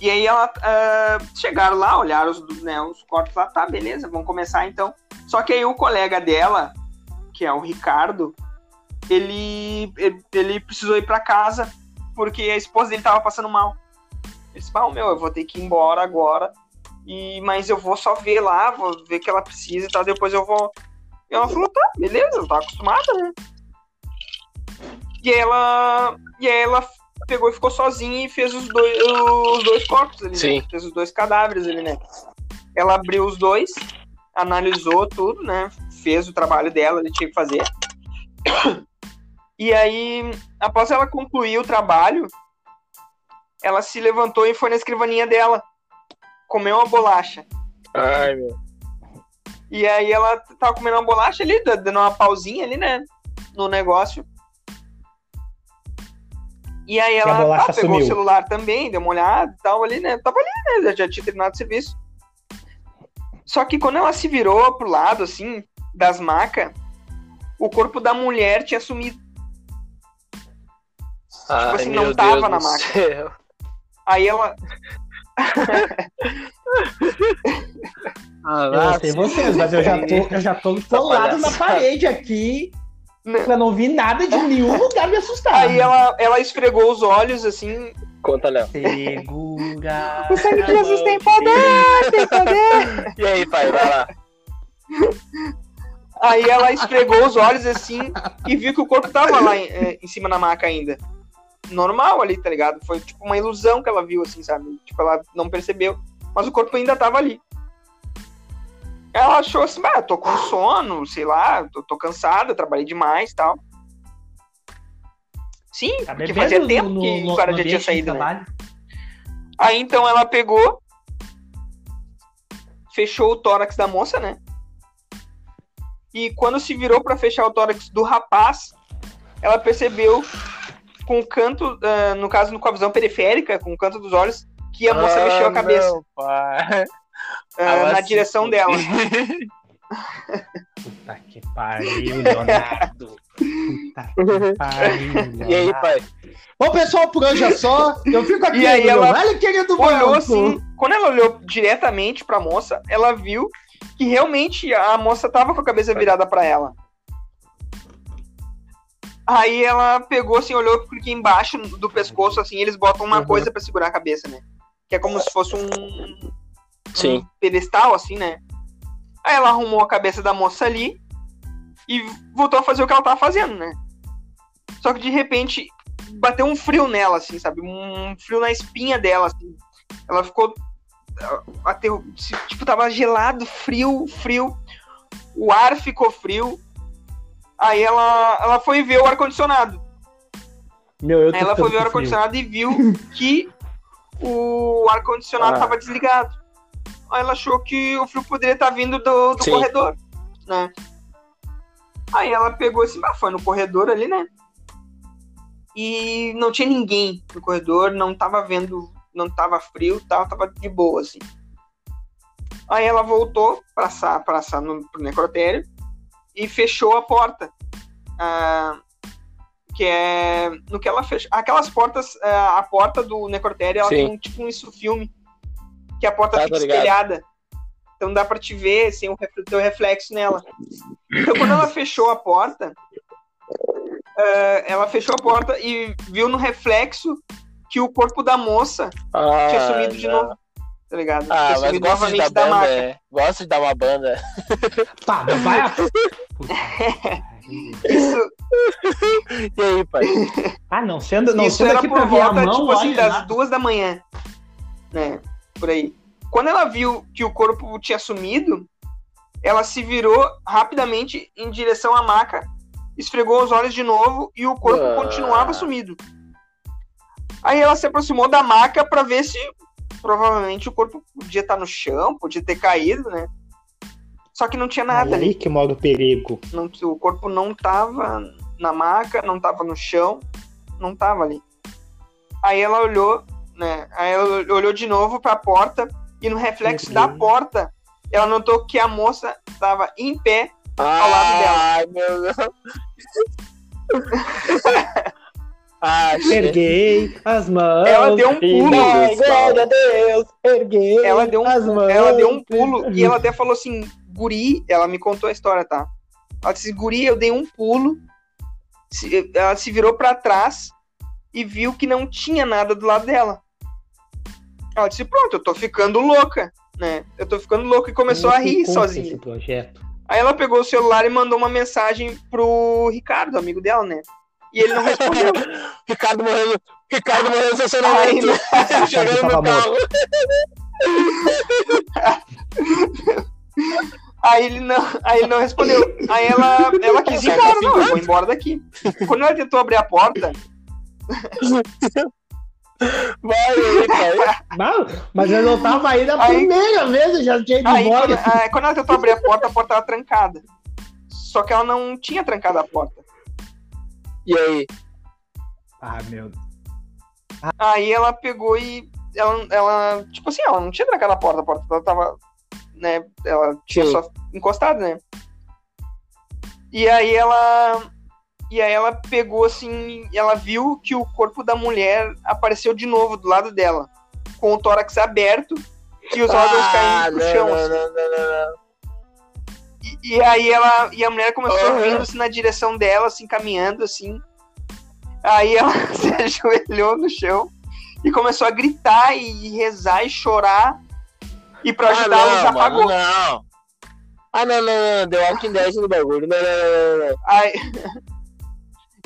Speaker 2: E aí ela ah, chegaram lá, olharam os, né, os corpos lá, tá, beleza, vamos começar então. Só que aí o colega dela, que é o Ricardo, ele, ele, ele precisou ir pra casa porque a esposa dele tava passando mal. Ele disse, ah, meu, eu vou ter que ir embora agora, e, mas eu vou só ver lá, vou ver o que ela precisa e tal, depois eu vou. E ela falou, tá, beleza, tá acostumada, né? E ela. E ela pegou e ficou sozinha e fez os dois, os dois corpos ali,
Speaker 1: Sim.
Speaker 2: né? Fez os dois cadáveres ali, né? Ela abriu os dois, analisou tudo, né? Fez o trabalho dela, ele tinha que fazer. E aí, após ela concluir o trabalho, ela se levantou e foi na escrivaninha dela. Comeu uma bolacha.
Speaker 1: Ai, meu.
Speaker 2: E aí ela tava comendo uma bolacha ali, da- dando uma pausinha ali, né? No negócio. E aí ela tá, pegou
Speaker 3: sumiu.
Speaker 2: o celular também, deu uma olhada e tal ali, né? Tava ali, né? Já tinha terminado o serviço. Só que quando ela se virou pro lado, assim, das macas, o corpo da mulher tinha sumido.
Speaker 1: Ai,
Speaker 2: assim,
Speaker 1: meu
Speaker 2: não tava
Speaker 1: Deus
Speaker 2: na máquina.
Speaker 1: céu.
Speaker 2: Aí ela.
Speaker 1: Ah,
Speaker 3: Eu não sei vocês, mas eu já tô, eu já tô colado na parede aqui
Speaker 2: Né?
Speaker 3: pra não vir nada de nenhum lugar me assustar.
Speaker 2: Aí ela, ela esfregou os olhos, assim.
Speaker 1: Conta, Léo.
Speaker 3: Segura.
Speaker 2: O sangue de Jesus tem poder, tem poder.
Speaker 1: E aí, pai, vai lá.
Speaker 2: Aí ela esfregou os olhos assim e viu que o corpo tava lá em, é, em cima da maca ainda. Normal ali, tá ligado? Foi tipo uma ilusão que ela viu, assim, sabe? Tipo, ela não percebeu. Mas o corpo ainda tava ali. Ela achou assim, ah, tô com sono, sei lá, tô, tô cansada, trabalhei demais e tal. Sim,
Speaker 3: Tá
Speaker 2: porque fazia tempo
Speaker 3: no-
Speaker 2: que
Speaker 3: no-
Speaker 2: o cara já tinha saído, né? Aí então ela pegou, fechou o tórax da moça, né? E quando se virou pra fechar o tórax do rapaz, ela percebeu com o canto, ah, no caso com a visão periférica, com o canto dos olhos, que a moça
Speaker 1: Ah,
Speaker 2: mexeu a cabeça. Ah,
Speaker 1: Ah,
Speaker 2: na
Speaker 1: mas-
Speaker 2: direção dela.
Speaker 3: Puta que pariu, Leonardo. Puta que pariu, Leonardo.
Speaker 1: E aí, pai?
Speaker 3: Bom, pessoal, por hoje é só. Eu fico aqui,
Speaker 2: E aí
Speaker 3: meu
Speaker 2: ela
Speaker 3: velho querido
Speaker 2: Olhou
Speaker 3: banco.
Speaker 2: assim, quando ela olhou diretamente pra moça, ela viu que realmente a moça tava com a cabeça virada pra ela. Aí ela pegou assim, olhou porque embaixo do pescoço, assim, eles botam uma
Speaker 1: Uhum.
Speaker 2: coisa pra segurar a cabeça, né? Que é como se fosse um,
Speaker 1: Sim.
Speaker 2: um pedestal, assim, né? Aí ela arrumou a cabeça da moça ali e voltou a fazer o que ela tava fazendo, né? Só que de repente bateu um frio nela, assim, sabe? Um frio na espinha dela, assim. Ela ficou. ah, Aterro, tipo, tava gelado, frio, frio. O ar ficou frio. Aí ela, ela foi ver o ar-condicionado.
Speaker 3: Meu, eu
Speaker 2: Aí ela foi ver o ar-condicionado e viu que o ar-condicionado
Speaker 1: Ah.
Speaker 2: estava desligado. Aí ela achou que o frio poderia estar vindo do, do corredor, né? Aí ela pegou assim, ah, foi no corredor ali, né? E não tinha ninguém no corredor, não tava vendo, não tava frio, tava, tava de boa, assim. Aí ela voltou pra, sa- pra, sa- no, pro necrotério e fechou a porta. Ah, que é no que ela fecha. Aquelas portas, é, a porta do necrotério, ela
Speaker 1: Sim.
Speaker 2: tem um, tipo um isso filme, que a porta
Speaker 1: Tá,
Speaker 2: fica
Speaker 1: ligado.
Speaker 2: espelhada. Então dá pra te ver sem o refle- teu reflexo nela. Então quando ela fechou a porta, é, ela fechou a porta e viu no reflexo que o corpo da moça
Speaker 1: Ah,
Speaker 2: tinha sumido de novo. Tá ligado?
Speaker 1: Ah,
Speaker 2: tinha
Speaker 1: mas gosta de dar
Speaker 2: da
Speaker 1: banda, é. Gosta de dar uma banda.
Speaker 3: Tá, não vai a...
Speaker 2: Isso,
Speaker 1: E aí, pai?
Speaker 3: Ah, não, sendo, não
Speaker 2: isso
Speaker 3: sendo
Speaker 2: era por volta,
Speaker 3: mão,
Speaker 2: tipo assim, das duas da manhã. Né? Por aí. Quando ela viu que o corpo tinha sumido, ela se virou rapidamente em direção à maca, esfregou os olhos de novo e o corpo
Speaker 1: Ah.
Speaker 2: continuava sumido. Aí ela se aproximou da maca pra ver se provavelmente o corpo podia estar no chão, podia ter caído, né? Só que não tinha nada ali.
Speaker 3: Aí que mora o perigo.
Speaker 2: Não- o corpo não tava na maca, não tava no chão, não tava ali. Aí ela olhou, né? Aí ela olhou de novo pra porta e no reflexo da
Speaker 3: Deus.
Speaker 2: porta, ela notou que a moça tava em pé.
Speaker 1: Ao
Speaker 2: lado dela.
Speaker 1: Ai, meu Deus. ah.
Speaker 3: Erguei as mãos.
Speaker 2: Ela deu um pulo.
Speaker 3: glória a Deus. Erguei
Speaker 2: Ela deu um,
Speaker 3: as mãos.
Speaker 2: ela deu um pulo e ela até falou assim, guri, ela me contou a história, tá? Ela disse, guri, eu dei um pulo, ela se virou pra trás e viu que não tinha nada do lado dela. Ela disse, pronto, eu tô ficando louca, né? Eu tô ficando louca e começou a rir sozinha.
Speaker 3: Esse projeto.
Speaker 2: Aí ela pegou o celular e mandou uma mensagem pro Ricardo, amigo dela, né? E ele não respondeu.
Speaker 1: Ricardo morrendo. Ricardo morrendo estacionamento.
Speaker 2: né?
Speaker 1: Chegando no carro.
Speaker 2: Aí ele não, aí ele não respondeu. Aí ela, ela quis ir embora, não, eu vou embora daqui. Quando ela tentou abrir a porta,
Speaker 1: Vai aí.
Speaker 3: Não, mas eu não tava aí na
Speaker 2: Aí-
Speaker 3: primeira vez, eu já tinha ido
Speaker 2: aí quando,
Speaker 3: embora.
Speaker 2: aí, quando ela tentou abrir a porta, a porta tava trancada. Só que ela não tinha trancado a porta.
Speaker 1: E aí?
Speaker 3: Ah, meu
Speaker 2: Aí ela pegou e ela, ela, tipo assim, ela não tinha trancado a porta, a porta ela tava, né, ela tinha
Speaker 1: Sim.
Speaker 2: só encostado, né? E aí ela, e aí ela pegou assim, ela viu que o corpo da mulher apareceu de novo do lado dela, com o tórax aberto e os órgãos caindo pro
Speaker 1: Ah,
Speaker 2: chão,
Speaker 1: não,
Speaker 2: assim.
Speaker 1: não, não.
Speaker 2: E, e aí ela e a mulher começou
Speaker 1: Aham.
Speaker 2: vindo assim, na direção dela, assim, caminhando assim. Aí ela se ajoelhou no chão e começou a gritar e rezar e chorar. E pra ajudar
Speaker 1: ah,
Speaker 2: ela, os apagou.
Speaker 1: mano, não. Ah, não, não, não. The Walking Dead no bagulho. Não, não, não, não.
Speaker 2: Aí...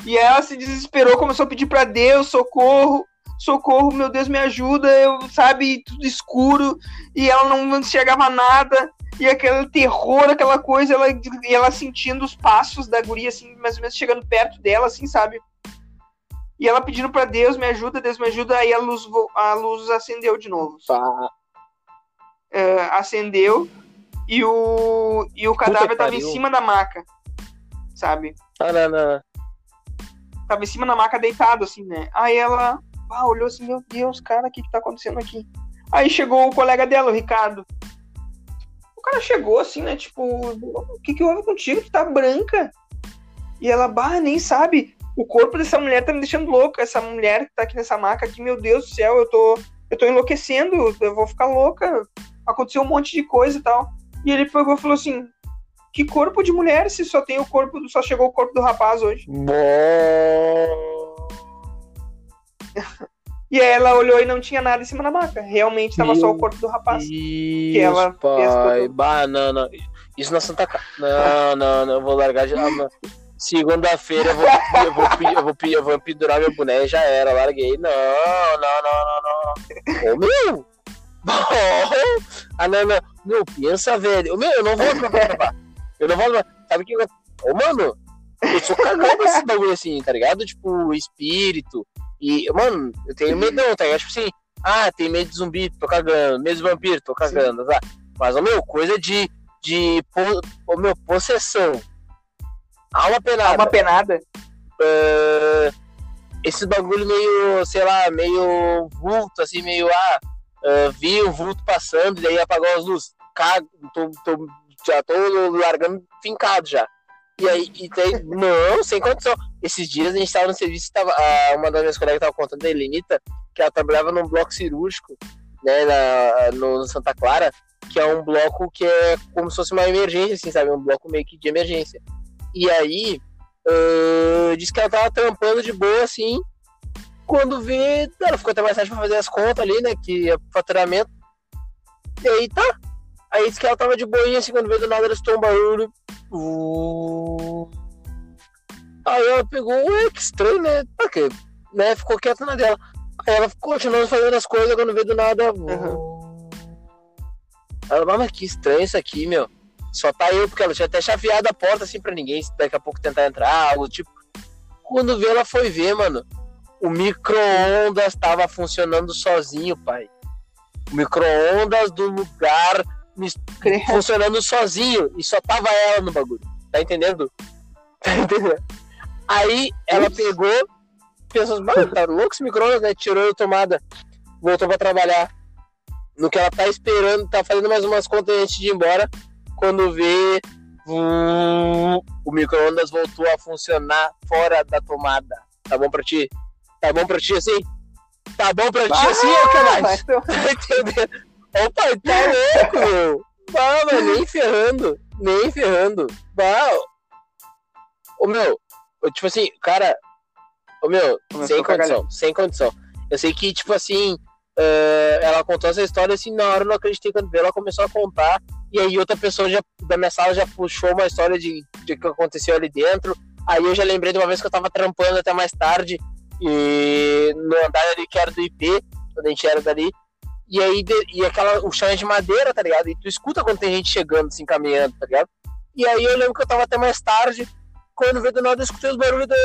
Speaker 2: E ela se desesperou, começou a pedir pra Deus socorro. Socorro, meu Deus, me ajuda. Eu, sabe, tudo escuro. E ela não enxergava nada. E aquele terror, aquela coisa, ela, ela sentindo os passos da guria, assim, mais ou menos chegando perto dela, assim, sabe? E ela pedindo pra Deus, me ajuda, Deus me ajuda. Aí a luz, a luz acendeu de novo. É, acendeu. E o, e o cadáver tava em cima da maca. Sabe?
Speaker 1: Ah, não, não.
Speaker 2: Tava em cima da maca deitado, assim, né? Aí ela ah, olhou assim, meu Deus, cara, o que que tá acontecendo aqui? Aí chegou o colega dela, o Ricardo. O cara chegou assim, né? Tipo, o que que houve contigo? Tu tá branca. E ela, bah, nem sabe. O corpo dessa mulher tá me deixando louca. Essa mulher que tá aqui nessa maca aqui, meu Deus do céu, eu tô, eu tô enlouquecendo, eu vou ficar louca. Aconteceu um monte de coisa e tal. E ele pegou e falou assim: Que corpo de mulher se só tem o corpo, do- só chegou o corpo do rapaz hoje?
Speaker 1: Bom.
Speaker 2: E aí ela olhou e não tinha nada em cima da maca. Realmente tava só o corpo do rapaz.
Speaker 1: Isso,
Speaker 2: ela fez
Speaker 1: pai.
Speaker 2: tudo.
Speaker 1: Bah, não, não. Isso na Santa Casa. Não, não, não. Eu vou largar de. não. Segunda-feira eu vou, eu, vou, eu, vou, eu vou pendurar meu boné e já era. Larguei. Não, não, não, não, não. Ô, meu! ah, não, não. Meu, pensa, velho. Ô, Meu, eu não vou pra Eu não vou. Sabe o que. eu- Ô, mano, eu sou cagão com esse bagulho assim, tá ligado? Tipo, espírito. E, mano, eu tenho medão, tá ligado? Tipo assim, ah, tem medo de zumbi, tô cagando. Medo de vampiro, tô cagando, tá? Mas, ô, meu, coisa de. de po- ô, meu, possessão. Alma penada.
Speaker 2: Uma penada.
Speaker 1: É, esse bagulho meio, sei lá, meio vulto, assim, meio, ah, é, vi o vulto passando e daí apagou as luzes. Cago, tô, tô- já tô largando fincado já. E aí, e não, sem condição. Esses dias a gente tava no serviço, tava, a- uma das minhas colegas tava contando, a Helenita, que ela trabalhava num bloco cirúrgico, né, na, no Santa Clara, que é um bloco que é como se fosse uma emergência, assim, sabe? Um bloco meio que de emergência. E aí, ah, disse que ela tava trampando de boa, assim. Quando vê, ela ficou até mais tarde pra fazer as contas ali, né? Que é faturamento. E aí tá. Aí disse que ela tava de boinha, assim, quando veio do nada, ela escutou um barulho. Uh. Aí ela pegou, ué, que estranho, né? Porque, né? Ficou quieta na dela. Aí ela continuando fazendo as coisas, quando veio do nada. uh. Ela, "Ah, mas que estranho isso aqui, meu. Só tá eu, porque ela tinha até chaveado a porta assim pra ninguém, daqui a pouco tentar entrar, algo tipo. Quando vê, ela foi ver, mano. O micro-ondas tava funcionando sozinho, pai. O micro-ondas do lugar. funcionando sozinho. E só tava ela no bagulho. Tá entendendo? Tá entendendo? Aí ela
Speaker 3: Ups.
Speaker 1: pegou, pensou, mano, tá louco esse micro-ondas, né? Tirou a tomada, voltou pra trabalhar. No que ela tá esperando, tá fazendo mais umas contas antes de ir embora. Quando vê, o micro-ondas voltou a funcionar fora da tomada. Tá bom pra ti? Tá bom pra ti assim? Tá bom pra ti assim, ô
Speaker 2: Ah,
Speaker 1: canais?
Speaker 2: mas tu-
Speaker 1: Tá entendendo? Ô pai, tá louco, meu. Bah, mas nem ferrando. Nem ferrando. Bah. Ô meu, tipo assim, cara. Ô meu,
Speaker 2: Começou
Speaker 1: sem condição, sem condição. Eu sei que, tipo assim, eh, ela contou essa história assim, na hora eu não acreditei quando veio, ela começou a contar. E aí outra pessoa já, da minha sala já puxou uma história de, de que aconteceu ali dentro. Aí eu já lembrei de uma vez que eu tava trampando até mais tarde. E no andar ali que era do IP, quando a gente era dali. E aí, e aquela, o chão é de madeira, tá ligado? E tu escuta quando tem gente chegando, assim, caminhando, tá ligado? E aí eu lembro que eu tava até mais tarde, quando veio do nada, eu escutei os barulhos do.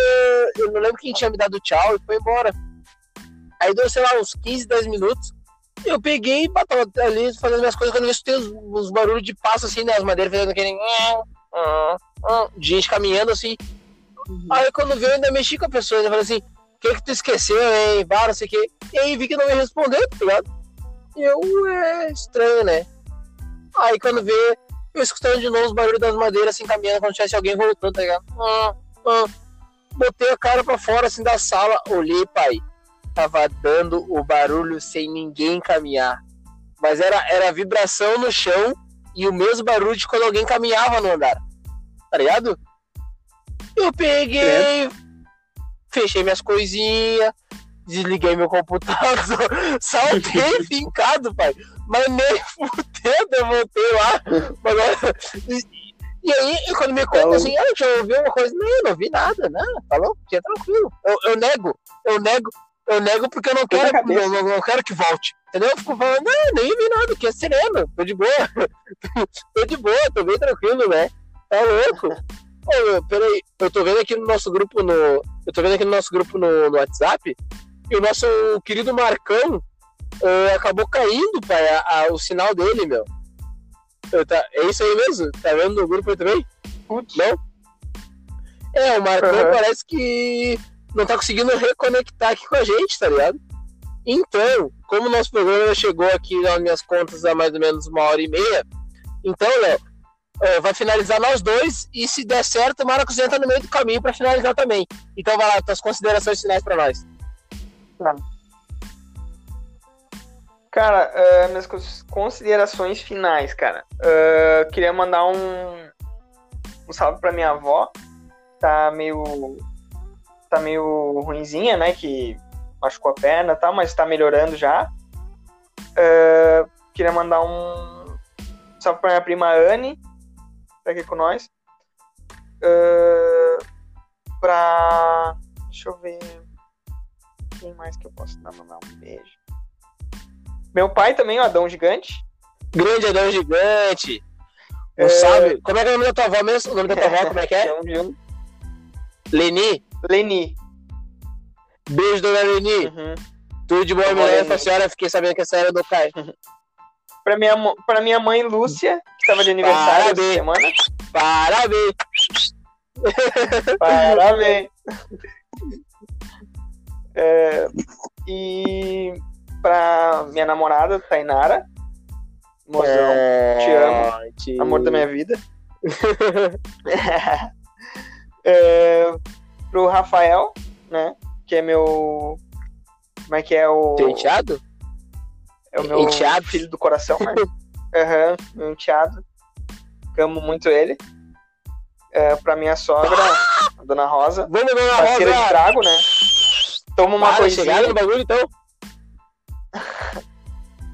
Speaker 1: Eu não lembro quem tinha me dado tchau e foi embora. Aí deu, sei lá, uns 15, 10 minutos. Eu peguei e tava ali fazendo minhas coisas, quando eu escutei os, os barulhos de passo, assim, né? As madeiras fazendo aquele. De gente caminhando assim. Uhum. Aí quando veio, eu ainda mexi com a pessoa, eu falei assim: o que que tu esqueceu, hein? Não sei o quê. E aí vi que não me respondeu, tá ligado? Eu, é estranho, né? Aí quando veio, eu escutando de novo os barulhos das madeiras assim caminhando, quando tivesse alguém voltando, tá ligado? Ah, ah. Botei a cara pra fora assim da sala, olhei, pai. Tava dando o barulho sem ninguém caminhar. Mas era, era vibração no chão e o mesmo barulho de quando alguém caminhava no andar. Tá ligado? Eu peguei, é. fechei minhas coisinhas, desliguei meu computador, saltei fincado, pai. Mas nem fudendo eu voltei lá. Mas, e aí, quando me conta assim, ah, já ouviu uma coisa? Não, não vi nada, não, falou, tinha tranquilo. Eu, eu nego, eu nego, eu nego porque eu não quero, eu, quero que volte. Entendeu? Eu fico falando, não, nem vi nada, que é sereno, tô de boa. tô de boa, tô bem tranquilo, né? Tá louco. Ô, peraí, eu tô vendo aqui no nosso grupo no. Eu tô vendo aqui no nosso grupo no, no WhatsApp e o nosso querido Marcão uh, acabou caindo, pai, a, a, o sinal dele, meu. Eu, tá, é isso aí mesmo? Tá vendo no grupo aí também? Putz. Não? É, o Marcão uhum. parece que não tá conseguindo reconectar aqui com a gente, tá ligado? Então, como o nosso programa chegou aqui nas minhas contas há mais ou menos uma hora e meia, então, Léo, é, vai finalizar nós dois e se der certo, o Marcos entra no meio do caminho para finalizar também. Então vai lá, tuas considerações finais para nós. Tá.
Speaker 2: Cara, uh, minhas considerações finais, cara. Uh, queria mandar um, um salve pra minha avó. Tá meio. Tá meio ruinzinha, né? Que machucou a perna e tal, mas tá melhorando já. Uh, queria mandar um salve pra minha prima Anne, tá aqui com nós. Uh, pra. Deixa eu ver. Quem mais que eu posso dar mandar um beijo? Meu pai também, o Adão Gigante.
Speaker 1: Grande Adão Gigante. Não é... sabe? Como é que é o nome da tua avó mesmo? O nome da tua avó, como é que é? Leni?
Speaker 2: Leni.
Speaker 1: Beijo, dona Leni. Uhum. Tudo de bom, mulher pra senhora. Fiquei sabendo que essa era do Caio.
Speaker 2: pra, minha, pra minha mãe Lúcia, que estava de aniversário Parabéns. essa semana.
Speaker 1: Parabéns.
Speaker 2: Parabéns. É, e pra minha namorada, Tainara. Mozão, é, te amo. Te... Amor da minha vida. é, pro Rafael, né? Que é meu. Como é que é o.
Speaker 1: Teu enteado?
Speaker 2: É o meu enteado? filho do coração, né? Aham, uhum, meu enteado. Amo muito ele. É, pra minha sogra, a dona Rosa.
Speaker 1: Vamos, dona
Speaker 2: parceira Rosa! de trago, né? Toma uma Para, coisinha.
Speaker 1: no bagulho, então.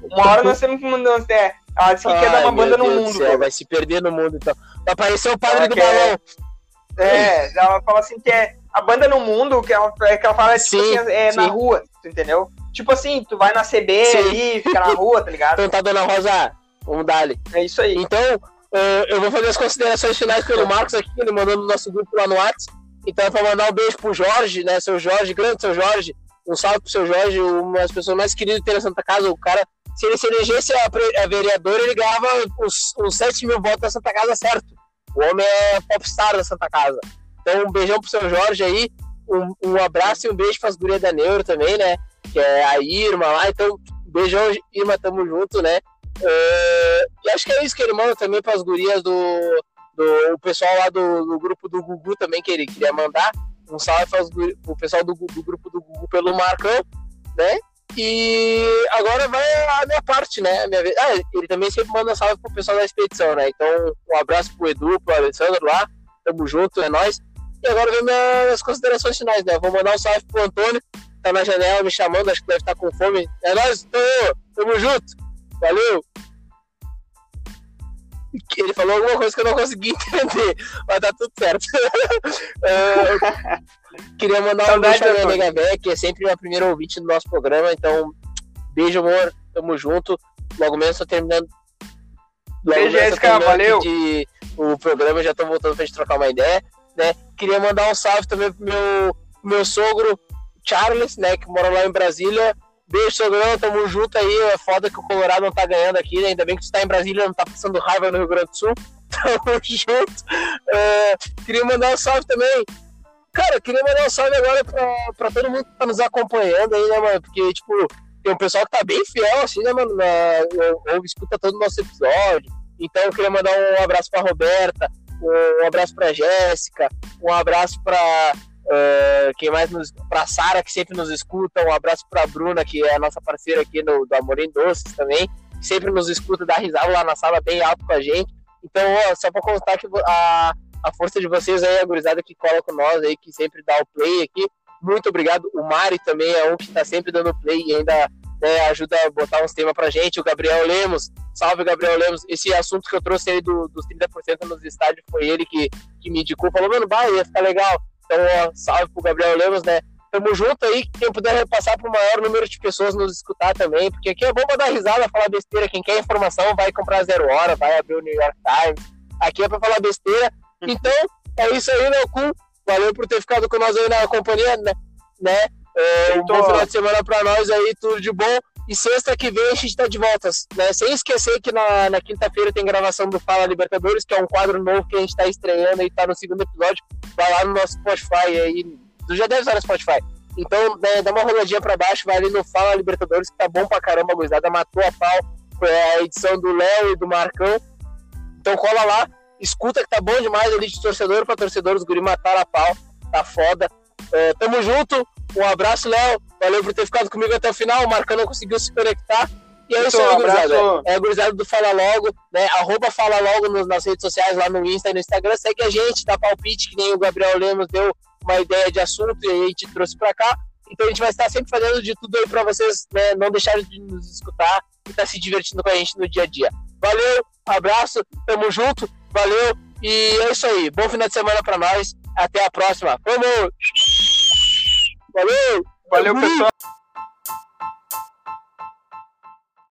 Speaker 2: uma hora nós temos que mandar. É, ela disse que Ai, quer dar uma banda Deus no mundo. Céu,
Speaker 1: vai se perder no mundo, então. Vai aparecer o padre ela do quer...
Speaker 2: balão. É, ela fala assim que é a banda no mundo, que ela, é, que ela fala tipo sim, assim, é sim. na rua, tu entendeu? Tipo assim, tu vai na CB sim. ali, fica na rua, tá ligado?
Speaker 1: Então tá, dona Rosa, vamos dar ali.
Speaker 2: É isso aí.
Speaker 1: Então, uh, eu vou fazer as considerações finais pelo Marcos aqui, ele mandou no nosso grupo lá no WhatsApp. Então, para mandar um beijo pro Jorge, né? Seu Jorge, grande seu Jorge. Um salve pro seu Jorge, uma das pessoas mais queridas ter na Santa Casa. O cara, se ele se elegesse a, a vereador, ele ganhava uns, uns 7 mil votos na Santa Casa, certo? O homem é popstar da Santa Casa. Então, um beijão pro seu Jorge aí. Um, um abraço e um beijo as gurias da Neuro também, né? Que é a Irma lá. Então, beijão, Irma, tamo junto, né? Uh, e acho que é isso que ele manda também para as gurias do, do o pessoal lá do, do, grupo do Gugu também que ele queria mandar. Um salve para o pessoal do, do, grupo do Gugu pelo Marcão, né? E agora vai a minha parte, né? A minha. Ah, ele também sempre manda salve pro pessoal da expedição, né? Então, um abraço pro Edu, pro Alessandro lá. Tamo junto, é nóis. E agora vem minhas considerações finais, né? Vou mandar um salve pro Antônio, tá na janela me chamando, acho que deve estar com fome. É nóis, tô, tamo junto. Valeu! Ele falou alguma coisa que eu não consegui entender, mas tá tudo certo. queria mandar um beijo pra minha nega Bé, que é sempre a primeira ouvinte do nosso programa, então, beijo, amor. Tamo junto. Logo menos tô terminando.
Speaker 2: Logo Beijo, Jéssica, valeu.
Speaker 1: De, o programa, já tô voltando pra gente trocar uma ideia, né? Queria mandar um salve também pro meu, meu sogro, Charles, né? Que mora lá em Brasília. Beijo, sogrão, tamo junto aí. É foda que o Colorado não tá ganhando aqui, né? Ainda bem que tu tá em Brasília, não tá passando raiva no Rio Grande do Sul. Tamo junto. É, queria mandar um salve também. Cara, queria mandar um salve agora pra, pra todo mundo que tá nos acompanhando aí, né, mano? Porque, tipo, tem um pessoal que tá bem fiel, assim, né, mano? Na, ouve, escuta todo o nosso episódio. Então, eu queria mandar um abraço pra Roberta, um abraço pra Jéssica, um abraço pra Uh, quem mais nos. Pra Sara, que sempre nos escuta. Um abraço pra Bruna, que é a nossa parceira aqui no, do Amor em Doces também. Sempre nos escuta, dá risada lá na sala bem alto com a gente. Então, só pra contar que a, a força de vocês aí, a gurizada que cola com nós aí, que sempre dá o play aqui. Muito obrigado. O Mari também é um que tá sempre dando play e ainda né, ajuda a botar uns temas pra gente. O Gabriel Lemos, salve Gabriel Lemos. Esse assunto que eu trouxe aí do, dos 30% nos estádios foi ele que, que me indicou. Falou, mano, vai, ia ficar legal. Então, ó, salve pro Gabriel Lemos, né? Tamo junto aí, quem puder repassar para o maior número de pessoas nos escutar também, porque aqui é bom pra dar risada, falar besteira. Quem quer informação vai comprar zero hora, vai abrir o New York Times. Aqui é para falar besteira. Então, é isso aí, meu cu. Valeu por ter ficado com nós aí na companhia, né? né? É, um bom final de semana para nós aí, tudo de bom. E sexta que vem a gente tá de voltas, né? Sem esquecer que na, na quinta-feira tem gravação do Fala Libertadores, que é um quadro novo que a gente tá estreando e tá no segundo episódio. Vai lá no nosso Spotify aí. Tu já deve estar no Spotify. Então, né, dá uma roladinha pra baixo, vai ali no Fala Libertadores, que tá bom pra caramba, a matou a pau. Foi a edição do Léo e do Marcão. Então cola lá, escuta que tá bom demais ali de torcedor pra torcedor, os guri mataram a pau, tá foda. É, tamo junto, um abraço, Léo. Valeu por ter ficado comigo até o final. O Marcão não conseguiu se conectar. E é isso aí, gurizada. É gurizada do Fala Logo, né? Arroba Fala Logo nos, nas redes sociais, lá no Insta e no Instagram. Segue a gente, dá palpite, que nem o Gabriel Lemos deu uma ideia de assunto e a gente trouxe pra cá. Então a gente vai estar sempre fazendo de tudo aí pra vocês né, não deixarem de nos escutar e estar tá se divertindo com a gente no dia a dia. Valeu, abraço, tamo junto, valeu. E é isso aí. Bom final de semana pra nós. Até a próxima. Vamos! Valeu!
Speaker 2: Valeu, pessoal!